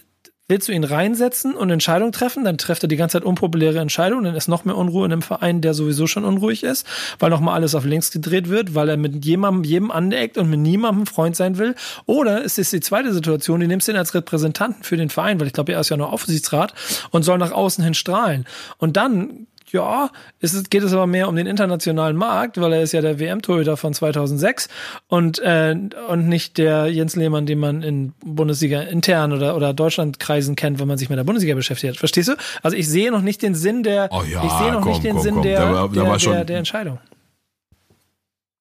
Speaker 2: willst du ihn reinsetzen und Entscheidungen treffen, dann trifft er die ganze Zeit unpopuläre Entscheidungen, dann ist noch mehr Unruhe in einem Verein, der sowieso schon unruhig ist, weil nochmal alles auf links gedreht wird, weil er mit jemandem, jedem aneckt und mit niemandem Freund sein will. Oder es ist die zweite Situation, die nimmst du ihn als Repräsentanten für den Verein, weil ich glaube, er ist ja nur Aufsichtsrat und soll nach außen hin strahlen. Und dann ja, es geht es aber mehr um den internationalen Markt, weil er ist ja der WM-Torhüter von 2006 und, äh, und nicht der Jens Lehmann, den man in Bundesliga intern oder, oder Deutschlandkreisen kennt, wenn man sich mit der Bundesliga beschäftigt hat. Verstehst du? Also ich sehe noch nicht den Sinn der,
Speaker 3: Oh ja,
Speaker 2: ich sehe noch
Speaker 3: komm,
Speaker 2: nicht den
Speaker 3: komm,
Speaker 2: Sinn
Speaker 3: komm.
Speaker 2: der,
Speaker 3: Da da
Speaker 2: der, der, der Entscheidung.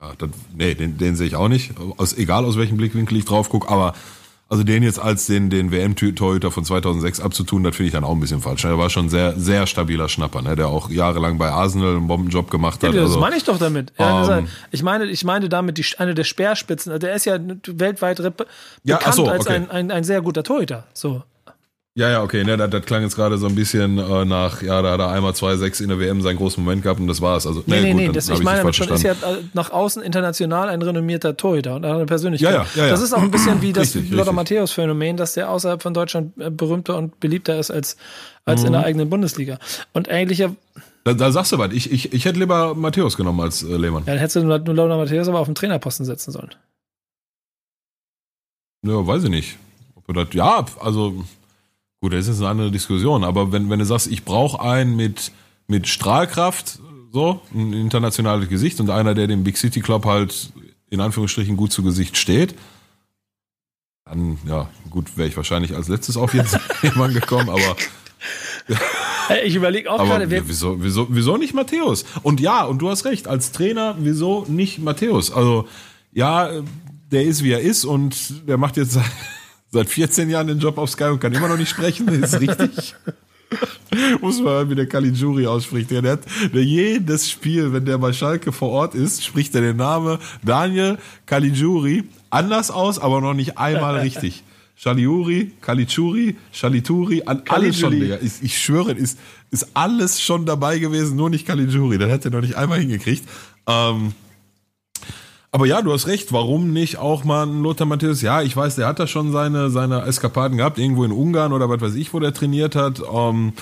Speaker 3: Ja, das, nee, den, den sehe ich auch nicht. Aus, egal aus welchem Blickwinkel ich drauf gucke, aber also den jetzt als den, den WM-Torhüter von 2006 abzutun, das finde ich dann auch ein bisschen falsch. Er war schon sehr, sehr stabiler Schnapper, ne? der auch jahrelang bei Arsenal einen Bombenjob gemacht hat.
Speaker 2: Ja, das
Speaker 3: also,
Speaker 2: meine ich doch damit. Ja,
Speaker 3: Ähm,
Speaker 2: ich meine, ich meine damit die, eine der Speerspitzen. Also Der ist ja weltweit
Speaker 3: Ja,
Speaker 2: bekannt
Speaker 3: so,
Speaker 2: als
Speaker 3: okay.
Speaker 2: ein, ein, ein sehr guter Torhüter. So.
Speaker 3: Ja, ja, okay, ne, das, das klang jetzt gerade so ein bisschen äh, nach, ja, da hat er einmal 2-6 in der WM seinen großen Moment gehabt und das war's. Also,
Speaker 2: Nee, nee,
Speaker 3: gut,
Speaker 2: nee, das, ich meine, schon ist ja äh, nach außen international ein renommierter Torhüter und eine Persönlichkeit.
Speaker 3: Ja, ja, ja, ja.
Speaker 2: Das ist auch ein bisschen wie das Lothar. Matthäus-Phänomen, dass der außerhalb von Deutschland äh, berühmter und beliebter ist als, als
Speaker 3: Mhm.
Speaker 2: in der eigenen Bundesliga. Und eigentlich, ja,
Speaker 3: Da, da sagst du was. Ich, ich, ich hätte lieber Matthäus genommen als äh, Lehmann.
Speaker 2: dann hättest du nur Lothar Matthäus aber auf den Trainerposten setzen sollen.
Speaker 3: Ja, weiß ich nicht. Das, ja, also gut, das ist jetzt eine andere Diskussion, aber wenn, wenn du sagst, ich brauche einen mit, mit Strahlkraft, so, ein internationales Gesicht und einer, der dem Big City Club halt in Anführungsstrichen gut zu Gesicht steht, dann, ja, gut, wäre ich wahrscheinlich als letztes auf jetzt jemand gekommen, aber,
Speaker 2: Ich überlege auch
Speaker 3: aber
Speaker 2: gerade, wer,
Speaker 3: wieso, wieso, wieso nicht Matthäus? Und ja, und du hast recht, als Trainer, wieso nicht Matthäus? Also, ja, der ist wie er ist und der macht jetzt seit, seit 14 Jahren den Job auf Sky und kann immer noch nicht sprechen, ist richtig. Muss man hören, wie der Caligiuri ausspricht. Der, hat, der jedes Spiel, wenn der bei Schalke vor Ort ist, spricht er den Namen Daniel Caligiuri anders aus, aber noch nicht einmal richtig. Chaliuri, Kalichuri, Chalituri, an alles schon, Digga. Ich, ich schwöre, ist, ist alles schon dabei gewesen, nur nicht Caligiuri. Das hätte er noch nicht einmal hingekriegt. Ähm, aber ja, du hast recht. Warum nicht auch mal ein Lothar Matthäus? Ja, ich weiß, der hat da schon seine, seine Eskapaden gehabt, irgendwo in Ungarn oder was weiß ich, wo der trainiert hat. Ähm,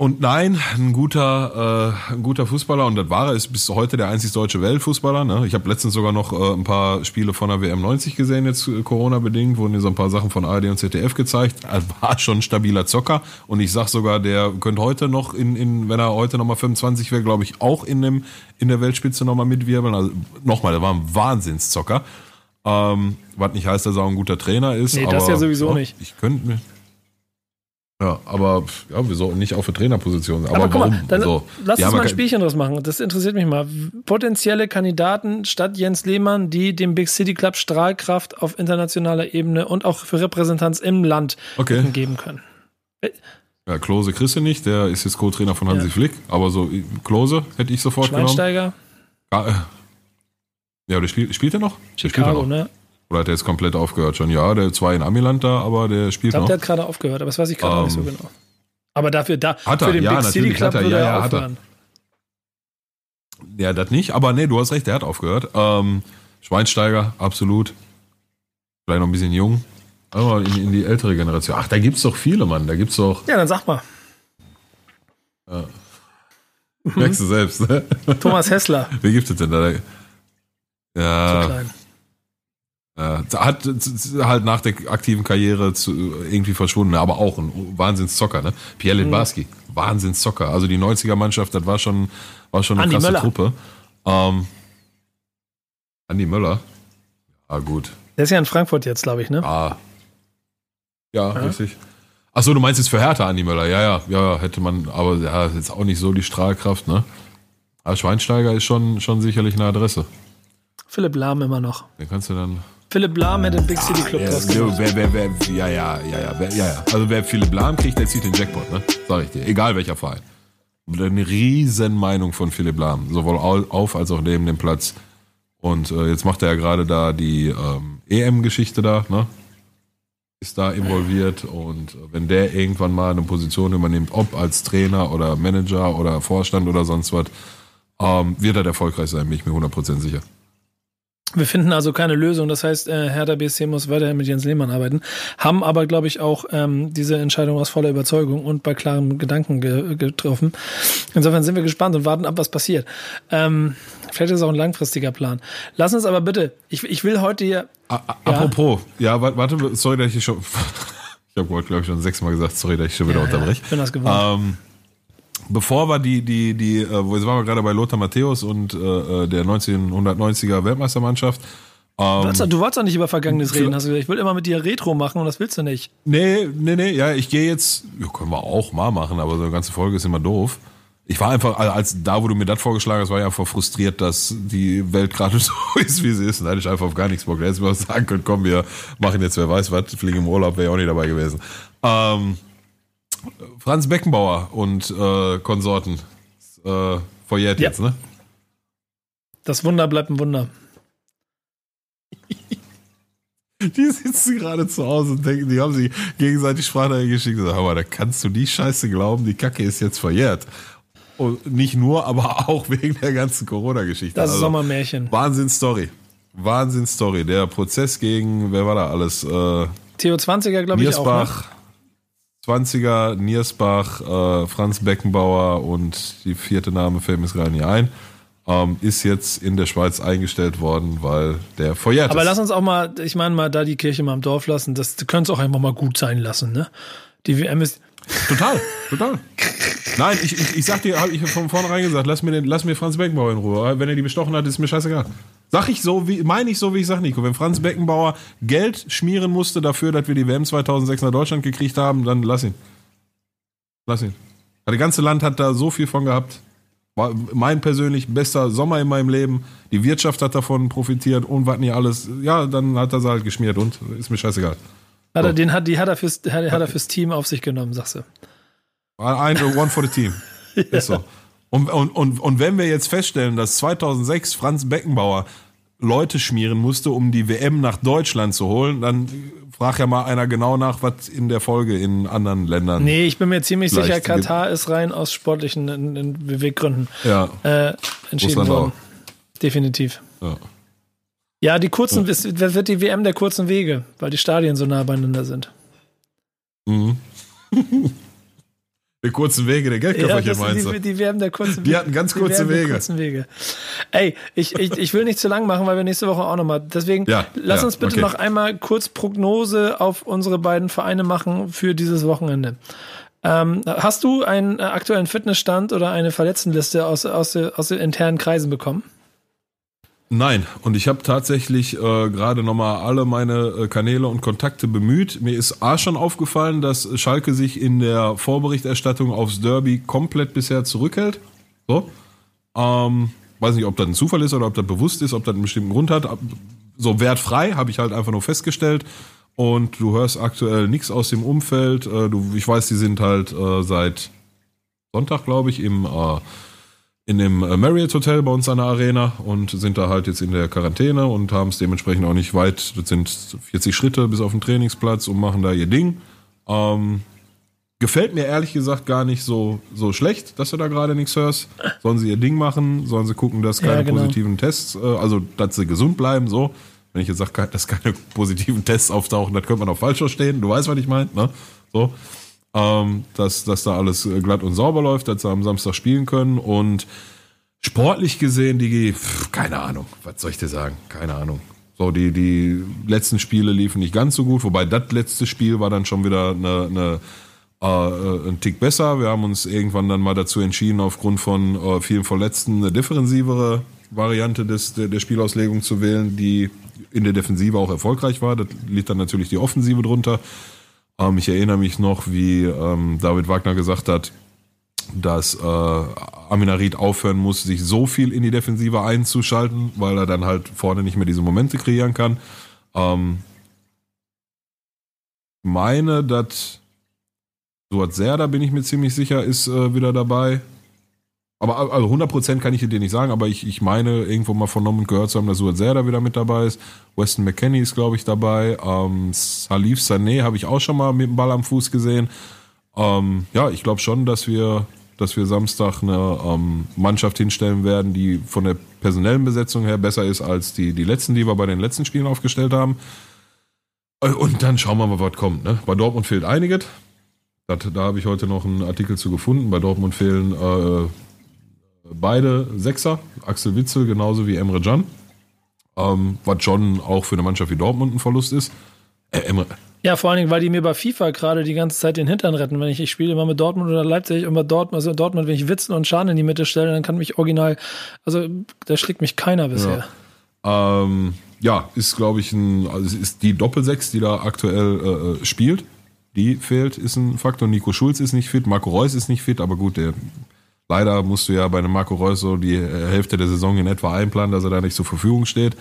Speaker 3: und nein, ein guter, äh, ein guter Fußballer und das war er, ist bis heute der einzig deutsche Weltfußballer. Ne? Ich habe letztens sogar noch äh, ein paar Spiele von der WM 90 gesehen, jetzt äh, Corona-bedingt, wurden hier so ein paar Sachen von ARD und ZDF gezeigt. Er war schon ein stabiler Zocker und ich sag sogar, der könnte heute noch, in, in wenn er heute nochmal 25 wäre, glaube ich, auch in, dem, in der Weltspitze nochmal mitwirbeln. Also nochmal, der war ein Wahnsinnszocker. Ähm, was nicht heißt, dass er auch ein guter Trainer ist.
Speaker 2: Nee,
Speaker 3: aber,
Speaker 2: das ja sowieso
Speaker 3: ja,
Speaker 2: nicht.
Speaker 3: Ich könnte mir ja, aber ja, wieso nicht auch für Trainerpositionen? Aber,
Speaker 2: Aber, guck
Speaker 3: warum?
Speaker 2: mal, dann
Speaker 3: so,
Speaker 2: lass
Speaker 3: die
Speaker 2: uns mal ein Spielchen draus machen. Das interessiert mich mal. Potenzielle Kandidaten statt Jens Lehmann, die dem Big City Club Strahlkraft auf internationaler Ebene und auch für Repräsentanz im Land
Speaker 3: Okay.
Speaker 2: geben können.
Speaker 3: Ja, Klose kriegst du nicht, der ist jetzt Co-Trainer von Hansi
Speaker 2: Ja.
Speaker 3: Flick, aber so Klose hätte ich sofort genommen.
Speaker 2: Schweinsteiger,
Speaker 3: Ah, äh. Ja, der spielt, spielt er noch? Der spielt er
Speaker 2: Chicago,
Speaker 3: noch.
Speaker 2: ne?
Speaker 3: Oder hat er jetzt komplett aufgehört schon? Ja, der war in Amiland da, aber der
Speaker 2: Ich
Speaker 3: spielt
Speaker 2: glaube,
Speaker 3: noch.
Speaker 2: der hat gerade aufgehört, aber das weiß ich gerade auch nicht so
Speaker 3: Ähm,
Speaker 2: genau. Aber dafür, da,
Speaker 3: Hat er,
Speaker 2: für den
Speaker 3: ja,
Speaker 2: Big City Club
Speaker 3: hat er,
Speaker 2: würde
Speaker 3: ja,
Speaker 2: er
Speaker 3: ja, hat er.
Speaker 2: aufhören.
Speaker 3: Ja, das nicht, aber nee, du hast recht, der hat aufgehört. Ähm, Schweinsteiger, absolut. Vielleicht noch ein bisschen jung. Aber in, in die ältere Generation. Ach, da gibt's doch viele, Mann. Da gibt's doch,
Speaker 2: Ja, dann sag mal.
Speaker 3: merkst du selbst, ne?
Speaker 2: Thomas Hessler,
Speaker 3: Wer gibt es denn da? Ja,
Speaker 2: klein.
Speaker 3: Ja, hat z- halt nach der aktiven Karriere zu, irgendwie verschwunden, aber auch ein Wahnsinnszocker, ne? Pierre
Speaker 2: Mhm.
Speaker 3: Litbarski, Wahnsinnszocker. Also die 90er-Mannschaft, das war schon, war schon eine
Speaker 2: Andi
Speaker 3: krasse
Speaker 2: Möller.
Speaker 3: Truppe. Ähm, Andi Möller. Ja, gut.
Speaker 2: Der ist ja in Frankfurt jetzt, glaube ich, ne?
Speaker 3: Ah. Ja, richtig. Ach so, du meinst jetzt für Hertha Andi Möller? Ja, ja, ja, hätte man, aber ja, ist jetzt auch nicht so die Strahlkraft, ne? Aber Schweinsteiger ist schon, schon sicherlich eine Adresse.
Speaker 2: Philipp Lahm immer noch.
Speaker 3: Den kannst du dann.
Speaker 2: Philipp Lahm hätte den Big City Club
Speaker 3: Ja,
Speaker 2: draus gemacht.
Speaker 3: wer, wer, wer, ja, ja, ja, ja, wer, ja, ja. Also wer Philipp Lahm kriegt, der zieht den Jackpot, ne? Sag ich dir. Egal welcher Verein. Eine riesen Meinung von Philipp Lahm. Sowohl au- auf als auch neben dem Platz. Und äh, jetzt macht er ja gerade da die ähm, EM-Geschichte da, ne? Ist da involviert und äh, wenn der irgendwann mal eine Position übernimmt, ob als Trainer oder Manager oder Vorstand oder sonst was, ähm, wird er erfolgreich sein, bin ich mir 100% sicher.
Speaker 2: Wir finden also keine Lösung. Das heißt, äh, Hertha BSC muss weiterhin mit Jens Lehmann arbeiten. Haben aber, glaube ich, auch ähm, diese Entscheidung aus voller Überzeugung und bei klarem Gedanken ge getroffen. Insofern sind wir gespannt und warten ab, was passiert. Ähm, vielleicht ist es auch ein langfristiger Plan. Lass uns aber bitte, ich, ich will heute hier,
Speaker 3: A- Apropos, ja, wa- warte, sorry, dass ich hier schon. Ich habe heute, glaube ich, schon sechsmal gesagt, sorry, dass ich schon wieder unterbreche.
Speaker 2: ich bin das gewohnt.
Speaker 3: Ähm, bevor wir die, die, die, äh, wo jetzt waren wir gerade bei Lothar Matthäus und äh, äh, der 1990er Weltmeistermannschaft. Ähm,
Speaker 2: du- du wolltest doch nicht über Vergangenes reden, hast du gesagt. Ich will immer mit dir Retro machen und das willst du nicht.
Speaker 3: Nee, nee, nee, ja, ich gehe jetzt, ja, können wir auch mal machen, aber so eine ganze Folge ist immer doof. Ich war einfach, also als da, wo du mir das vorgeschlagen hast, war ich einfach frustriert, dass die Welt gerade so ist, wie sie ist. Und da hatte ich einfach auf gar nichts Bock. Da hättest du mir auch sagen können, komm, wir machen jetzt, wer weiß was, fliegen im Urlaub, wäre ich auch nicht dabei gewesen. Ähm, Franz Beckenbauer und äh, Konsorten. Äh, verjährt
Speaker 2: Ja.
Speaker 3: jetzt, ne?
Speaker 2: Das Wunder bleibt ein Wunder.
Speaker 3: Die sitzen gerade zu Hause und denken, die haben sich gegenseitig Sprachnachrichten geschickt und sagen, aber da kannst du die Scheiße glauben, die Kacke ist jetzt verjährt. Und nicht nur, aber auch wegen der ganzen Corona-Geschichte.
Speaker 2: Das ist
Speaker 3: Also,
Speaker 2: Sommermärchen.
Speaker 3: Wahnsinn-Story. Wahnsinn-Story. Der Prozess gegen, wer war da alles? Äh,
Speaker 2: Theo 20er, glaube ich, auch. Ne?
Speaker 3: Niersbach, 20er, Niersbach, äh, Franz Beckenbauer und die vierte Name fällt mir gerade nicht ein. Ähm, ist jetzt in der Schweiz eingestellt worden, weil der verjährt
Speaker 2: Aber
Speaker 3: ist.
Speaker 2: lass uns auch mal, ich meine mal, da die Kirche mal im Dorf lassen, das können es auch einfach mal gut sein lassen, ne? Die WM ist,
Speaker 3: Total, total. Nein, ich, ich, ich sag dir, habe ich von vornherein gesagt, lass mir, den, lass mir Franz Beckenbauer in Ruhe. Wenn er die bestochen hat, ist mir scheißegal. Sag ich so, wie, meine ich so, wie ich sag, Nico. Wenn Franz Beckenbauer Geld schmieren musste dafür, dass wir die WM 2006 nach Deutschland gekriegt haben, dann lass ihn. Lass ihn. Das ganze Land hat da so viel von gehabt. War mein persönlich bester Sommer in meinem Leben. Die Wirtschaft hat davon profitiert und was nicht alles. Ja, dann hat er sie halt geschmiert und ist mir scheißegal.
Speaker 2: hat er, den hat, die hat er, fürs, hat, hat er fürs Team auf sich genommen, sagst du.
Speaker 3: Ein, one for the team. Ist so. Und, und, und, und wenn wir jetzt feststellen, dass 2006 Franz Beckenbauer Leute schmieren musste, um die WM nach Deutschland zu holen, dann frag ja mal einer genau nach, was in der Folge in anderen Ländern.
Speaker 2: Nee, ich bin mir ziemlich sicher, Katar ist rein aus sportlichen Beweggründen
Speaker 3: Ja,
Speaker 2: äh, entschieden
Speaker 3: Russland
Speaker 2: worden. Definitiv.
Speaker 3: ja.
Speaker 2: Ja, die kurzen, es wird die WM der kurzen Wege, weil die Stadien so nah beieinander sind.
Speaker 3: Mhm. Die kurzen Wege, der Geldköfferchen
Speaker 2: das
Speaker 3: meinst du?
Speaker 2: die, die WM der kurzen
Speaker 3: Die hatten ganz kurze Wege.
Speaker 2: Kurzen Wege. Ey, ich, ich, ich will nicht zu lang machen, weil wir nächste Woche auch nochmal. Deswegen
Speaker 3: Ja,
Speaker 2: lass
Speaker 3: ja,
Speaker 2: uns bitte
Speaker 3: okay.
Speaker 2: noch einmal kurz Prognose auf unsere beiden Vereine machen für dieses Wochenende. Ähm, hast du einen aktuellen Fitnessstand oder eine Verletztenliste aus, aus, aus den internen Kreisen bekommen?
Speaker 3: Nein, und ich habe tatsächlich äh, gerade nochmal alle meine äh, Kanäle und Kontakte bemüht. Mir ist A schon aufgefallen, dass Schalke sich in der Vorberichterstattung aufs Derby komplett bisher zurückhält. So. Ähm, weiß nicht, ob das ein Zufall ist oder ob das bewusst ist, ob das einen bestimmten Grund hat. So wertfrei habe ich halt einfach nur festgestellt. Und du hörst aktuell nichts aus dem Umfeld. Äh, du, ich weiß, die sind halt äh, seit Sonntag, glaube ich, im äh, in dem äh, Marriott Hotel bei uns an der Arena und sind da halt jetzt in der Quarantäne und haben es dementsprechend auch nicht weit. Das sind 40 Schritte bis auf den Trainingsplatz und machen da ihr Ding. Ähm, gefällt mir ehrlich gesagt gar nicht so, so schlecht, dass du da gerade nichts hörst. Sollen sie ihr Ding machen, sollen sie gucken, dass keine
Speaker 2: Ja, genau.
Speaker 3: positiven Tests, äh, also dass sie gesund bleiben, so. Wenn ich jetzt sage, dass keine positiven Tests auftauchen, das könnte man auch falsch verstehen. Du weißt, was ich meine, ne? So ähm, dass, dass da alles glatt und sauber läuft, dass sie am Samstag spielen können und sportlich gesehen, die, pff, keine Ahnung, was soll ich dir sagen? Keine Ahnung. So, die, die letzten Spiele liefen nicht ganz so gut, wobei das letzte Spiel war dann schon wieder eine, eine äh, äh, ein Tick besser. Wir haben uns irgendwann dann mal dazu entschieden, aufgrund von äh, vielen Verletzten eine defensivere Variante des, der, der Spielauslegung zu wählen, die in der Defensive auch erfolgreich war. Das liegt dann natürlich die Offensive drunter. Ähm, ich erinnere mich noch, wie ähm, David Wagner gesagt hat, dass äh, Aminarit aufhören muss, sich so viel in die Defensive einzuschalten, weil er dann halt vorne nicht mehr diese Momente kreieren kann. Ähm, meine, dass Suat Serda, bin ich mir ziemlich sicher, ist äh, wieder dabei. Aber also 100% kann ich dir nicht sagen, aber ich, ich meine, irgendwo mal vernommen und gehört zu haben, dass Suat Serda wieder mit dabei ist. Weston McKenney ist, glaube ich, dabei. Ähm, Salif Sané habe ich auch schon mal mit dem Ball am Fuß gesehen. Ähm, ja, ich glaube schon, dass wir, dass wir Samstag eine ähm, Mannschaft hinstellen werden, die von der personellen Besetzung her besser ist als die, die letzten, die wir bei den letzten Spielen aufgestellt haben. Äh, Und dann schauen wir mal, was kommt. Ne? Bei Dortmund fehlt einiges. Da habe ich heute noch einen Artikel zu gefunden. Bei Dortmund fehlen äh, beide Sechser, Axel Witzel genauso wie Emre Can. Ähm, was schon auch für eine Mannschaft wie Dortmund ein Verlust ist. Äh, Emre,
Speaker 2: Ja, vor allen Dingen, weil die mir bei FIFA gerade die ganze Zeit den Hintern retten. Wenn ich, ich spiele immer mit Dortmund oder Leipzig und bei Dortmund, also Dortmund, wenn ich Witzel und Schahn in die Mitte stelle, dann kann mich original, also da schlägt mich keiner bisher.
Speaker 3: Ähm, ja, ist glaube ich ein, also es ist die Doppelsechs, die da aktuell äh, spielt. Die fehlt, ist ein Faktor. Nico Schulz ist nicht fit, Marco Reus ist nicht fit, aber gut, der, leider musst du ja bei einem Marco Reus so die äh, Hälfte der Saison in etwa einplanen, dass er da nicht zur Verfügung steht.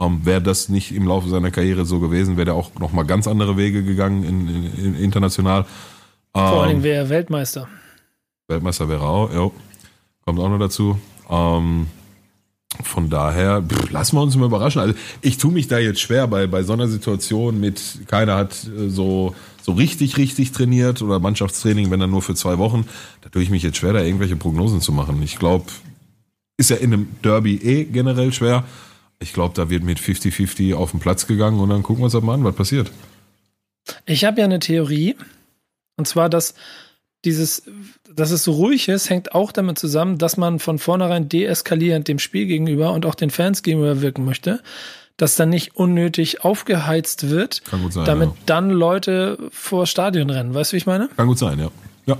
Speaker 3: Ähm, wäre das nicht im Laufe seiner Karriere so gewesen, wäre der auch nochmal ganz andere Wege gegangen in, in, in international.
Speaker 2: Vor allen
Speaker 3: Ähm,
Speaker 2: Dingen wäre er Weltmeister.
Speaker 3: Weltmeister wäre auch, ja. Kommt auch noch dazu. Ähm, von daher, pff, lassen wir uns mal überraschen. Also ich tue mich da jetzt schwer bei, bei so einer Situation mit, keiner hat äh, so, so richtig, richtig trainiert oder Mannschaftstraining, wenn dann nur für zwei Wochen. Da tue ich mich jetzt schwer, da irgendwelche Prognosen zu machen. Ich glaube, ist ja in einem Derby eh generell schwer. Ich glaube, da wird mit 50-50 auf den Platz gegangen und dann gucken wir uns das mal an, was passiert.
Speaker 2: Ich habe ja eine Theorie, und zwar, dass dieses, dass es so ruhig ist, hängt auch damit zusammen, dass man von vornherein deeskalierend dem Spiel gegenüber und auch den Fans gegenüber wirken möchte, dass dann nicht unnötig aufgeheizt wird,
Speaker 3: Kann gut sein,
Speaker 2: damit
Speaker 3: ja.
Speaker 2: dann Leute vor Stadion rennen. Weißt du, wie ich meine?
Speaker 3: Kann gut sein, ja. Ja.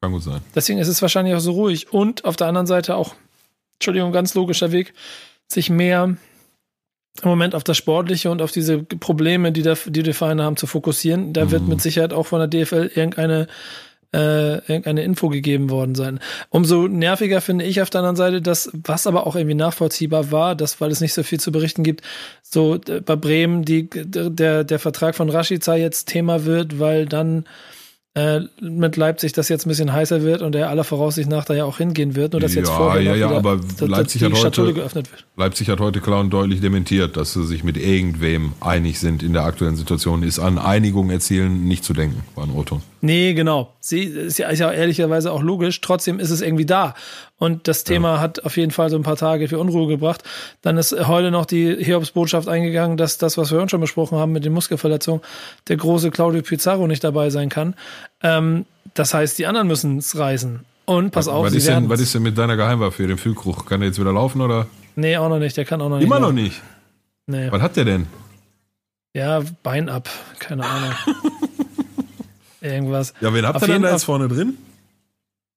Speaker 3: Kann gut sein.
Speaker 2: Deswegen ist es wahrscheinlich auch so ruhig. Und auf der anderen Seite auch, Entschuldigung, ganz logischer Weg, sich mehr im Moment auf das Sportliche und auf diese Probleme, die, da, die die Vereine haben, zu fokussieren. Da wird mit Sicherheit auch von der DFL irgendeine, äh, irgendeine Info gegeben worden sein. Umso nerviger finde ich auf der anderen Seite, dass, was aber auch irgendwie nachvollziehbar war, dass, weil es nicht so viel zu berichten gibt, so äh, bei Bremen die, der, der Vertrag von Rashica jetzt Thema wird, weil dann äh, mit Leipzig das jetzt ein bisschen heißer wird und er aller Voraussicht nach da ja auch hingehen wird, nur dass jetzt
Speaker 3: Ja,
Speaker 2: vorher
Speaker 3: ja, ja, aber Leipzig
Speaker 2: die
Speaker 3: hat heute-
Speaker 2: Schatulle geöffnet wird.
Speaker 3: Leipzig hat heute klar und deutlich dementiert, dass sie sich mit irgendwem einig sind in der aktuellen Situation. Ist an Einigung erzielen nicht zu denken, war ein O-Ton.
Speaker 2: Nee, genau. Sie ist ja, ist ja ehrlicherweise auch logisch. Trotzdem ist es irgendwie da. Und das Thema hat auf jeden Fall so ein paar Tage für Unruhe gebracht. Dann ist heute noch die Hiobs-Botschaft eingegangen, dass das, was wir uns schon besprochen haben mit den Muskelverletzungen, der große Claudio Pizarro nicht dabei sein kann. Ähm, das heißt, die anderen müssen es reisen. Und pass auf,
Speaker 3: was, ist denn, was ist denn mit deiner Geheimwaffe, den Füllkrug? Kann der jetzt wieder laufen oder?
Speaker 2: Nee, auch noch nicht. Der kann auch noch nicht.
Speaker 3: Immer noch nicht.
Speaker 2: Nee.
Speaker 3: Was hat der denn?
Speaker 2: Ja, Bein ab. Keine Ahnung. Irgendwas.
Speaker 3: Ja, wen habt
Speaker 2: Auf
Speaker 3: ihr denn da jetzt vorne drin?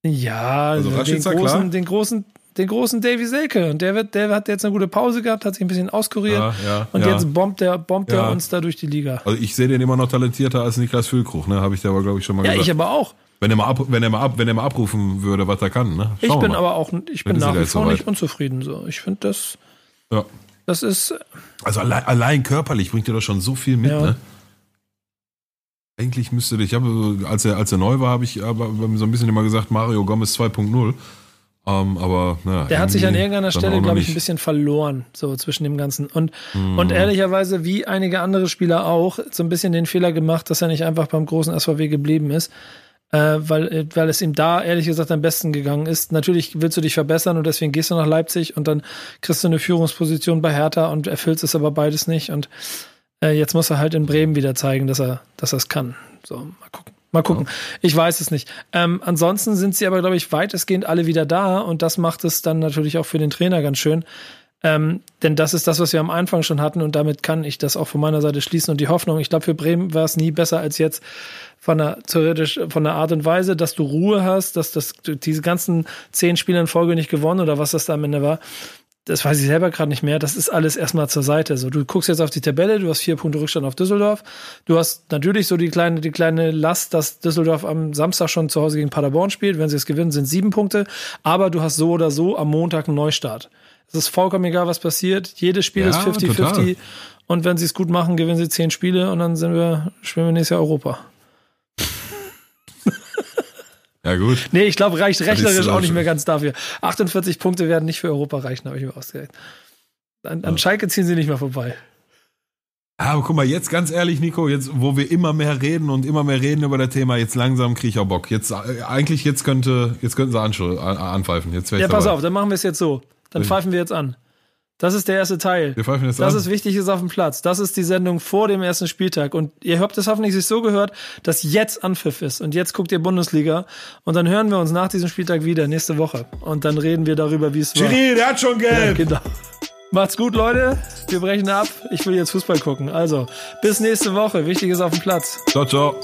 Speaker 2: Ja,
Speaker 3: Also
Speaker 2: den, großen,
Speaker 3: klar.
Speaker 2: den großen, den großen Davy Selke. Und der wird, der hat jetzt eine gute Pause gehabt, hat sich ein bisschen auskuriert.
Speaker 3: Ja, ja,
Speaker 2: und
Speaker 3: ja.
Speaker 2: jetzt bombt der, bombt
Speaker 3: Ja.
Speaker 2: er uns da durch die Liga.
Speaker 3: Also ich sehe den immer noch talentierter als Niklas Füllkrug, ne? Habe ich dir aber, glaube ich, schon mal
Speaker 2: Ja,
Speaker 3: gesagt.
Speaker 2: ich aber auch.
Speaker 3: wenn, er mal ab, wenn, er mal ab, wenn er mal abrufen würde, was er kann, ne?
Speaker 2: Ich
Speaker 3: Schauen wir
Speaker 2: bin aber auch, ich bin nach wie vor nicht unzufrieden. So, ich finde das,
Speaker 3: Ja.
Speaker 2: das ist,
Speaker 3: Also allein, allein körperlich bringt er doch schon so viel mit,
Speaker 2: Ja.
Speaker 3: ne? Eigentlich müsste ich habe, als er, als er neu war, habe ich aber so ein bisschen immer gesagt, Mario Gomez 2.0. Ähm, aber naja,
Speaker 2: der hat sich an irgendeiner Stelle, glaube ich, ein bisschen verloren, so zwischen dem Ganzen. Und,
Speaker 3: Mhm.
Speaker 2: und ehrlicherweise, wie einige andere Spieler auch, so ein bisschen den Fehler gemacht, dass er nicht einfach beim großen SVW geblieben ist. Äh, weil, äh, weil es ihm da ehrlich gesagt am besten gegangen ist. Natürlich willst du dich verbessern und deswegen gehst du nach Leipzig und dann kriegst du eine Führungsposition bei Hertha und erfüllst es aber beides nicht. Und äh, jetzt muss er halt in Bremen wieder zeigen, dass er, dass er es kann. So, mal gucken. Mal gucken. Ich weiß es nicht. Ähm, ansonsten sind sie aber, glaube ich, weitestgehend alle wieder da und das macht es dann natürlich auch für den Trainer ganz schön. Ähm, denn das ist das, was wir am Anfang schon hatten und damit kann ich das auch von meiner Seite schließen und die Hoffnung. Ich glaube, für Bremen war es nie besser als jetzt von der theoretisch von der Art und Weise, dass du Ruhe hast, dass das diese ganzen zehn Spiele in Folge nicht gewonnen oder was das da am Ende war. Das weiß ich selber gerade nicht mehr. Das ist alles erstmal zur Seite. So, du guckst jetzt auf die Tabelle, du hast vier Punkte Rückstand auf Düsseldorf. Du hast natürlich so die kleine, die kleine Last, dass Düsseldorf am Samstag schon zu Hause gegen Paderborn spielt. Wenn sie es gewinnen, sind sieben Punkte. Aber du hast so oder so am Montag einen Neustart. Es ist vollkommen egal, was passiert. Jedes Spiel
Speaker 3: Ja,
Speaker 2: ist 50-50.
Speaker 3: total.
Speaker 2: Und wenn sie es gut machen, gewinnen sie zehn Spiele und dann sind wir, spielen wir nächstes Jahr Europa.
Speaker 3: Ja, gut.
Speaker 2: Nee, ich glaube, reicht rechnerisch
Speaker 3: ist,
Speaker 2: auch nicht mehr ganz dafür. 48 Punkte werden nicht für Europa reichen, habe ich mir ausgerechnet. An, an Schalke ziehen sie nicht mehr vorbei.
Speaker 3: Aber guck mal, jetzt ganz ehrlich, Nico, jetzt, wo wir immer mehr reden und immer mehr reden über das Thema, jetzt langsam kriege ich auch Bock. Jetzt, äh, eigentlich, jetzt könnte, jetzt könnten sie anpfeifen. Jetzt
Speaker 2: Ja, pass
Speaker 3: dabei.
Speaker 2: auf, dann machen wir es jetzt so. Dann
Speaker 3: Ja.
Speaker 2: pfeifen wir jetzt an. Das ist der erste Teil.
Speaker 3: Wir pfeifen jetzt
Speaker 2: Das
Speaker 3: an.
Speaker 2: ist wichtig, ist auf dem Platz. Das ist die Sendung vor dem ersten Spieltag. Und ihr habt es hoffentlich sich so gehört, dass jetzt Anpfiff ist. Und jetzt guckt ihr Bundesliga. Und dann hören wir uns nach diesem Spieltag wieder, nächste Woche. Und dann reden wir darüber, wie es war.
Speaker 3: Schiri, der hat schon gelb.
Speaker 2: Genau. Macht's gut, Leute. Wir brechen ab. Ich will jetzt Fußball gucken. Also, bis nächste Woche. Wichtig ist auf dem Platz.
Speaker 3: Ciao, ciao.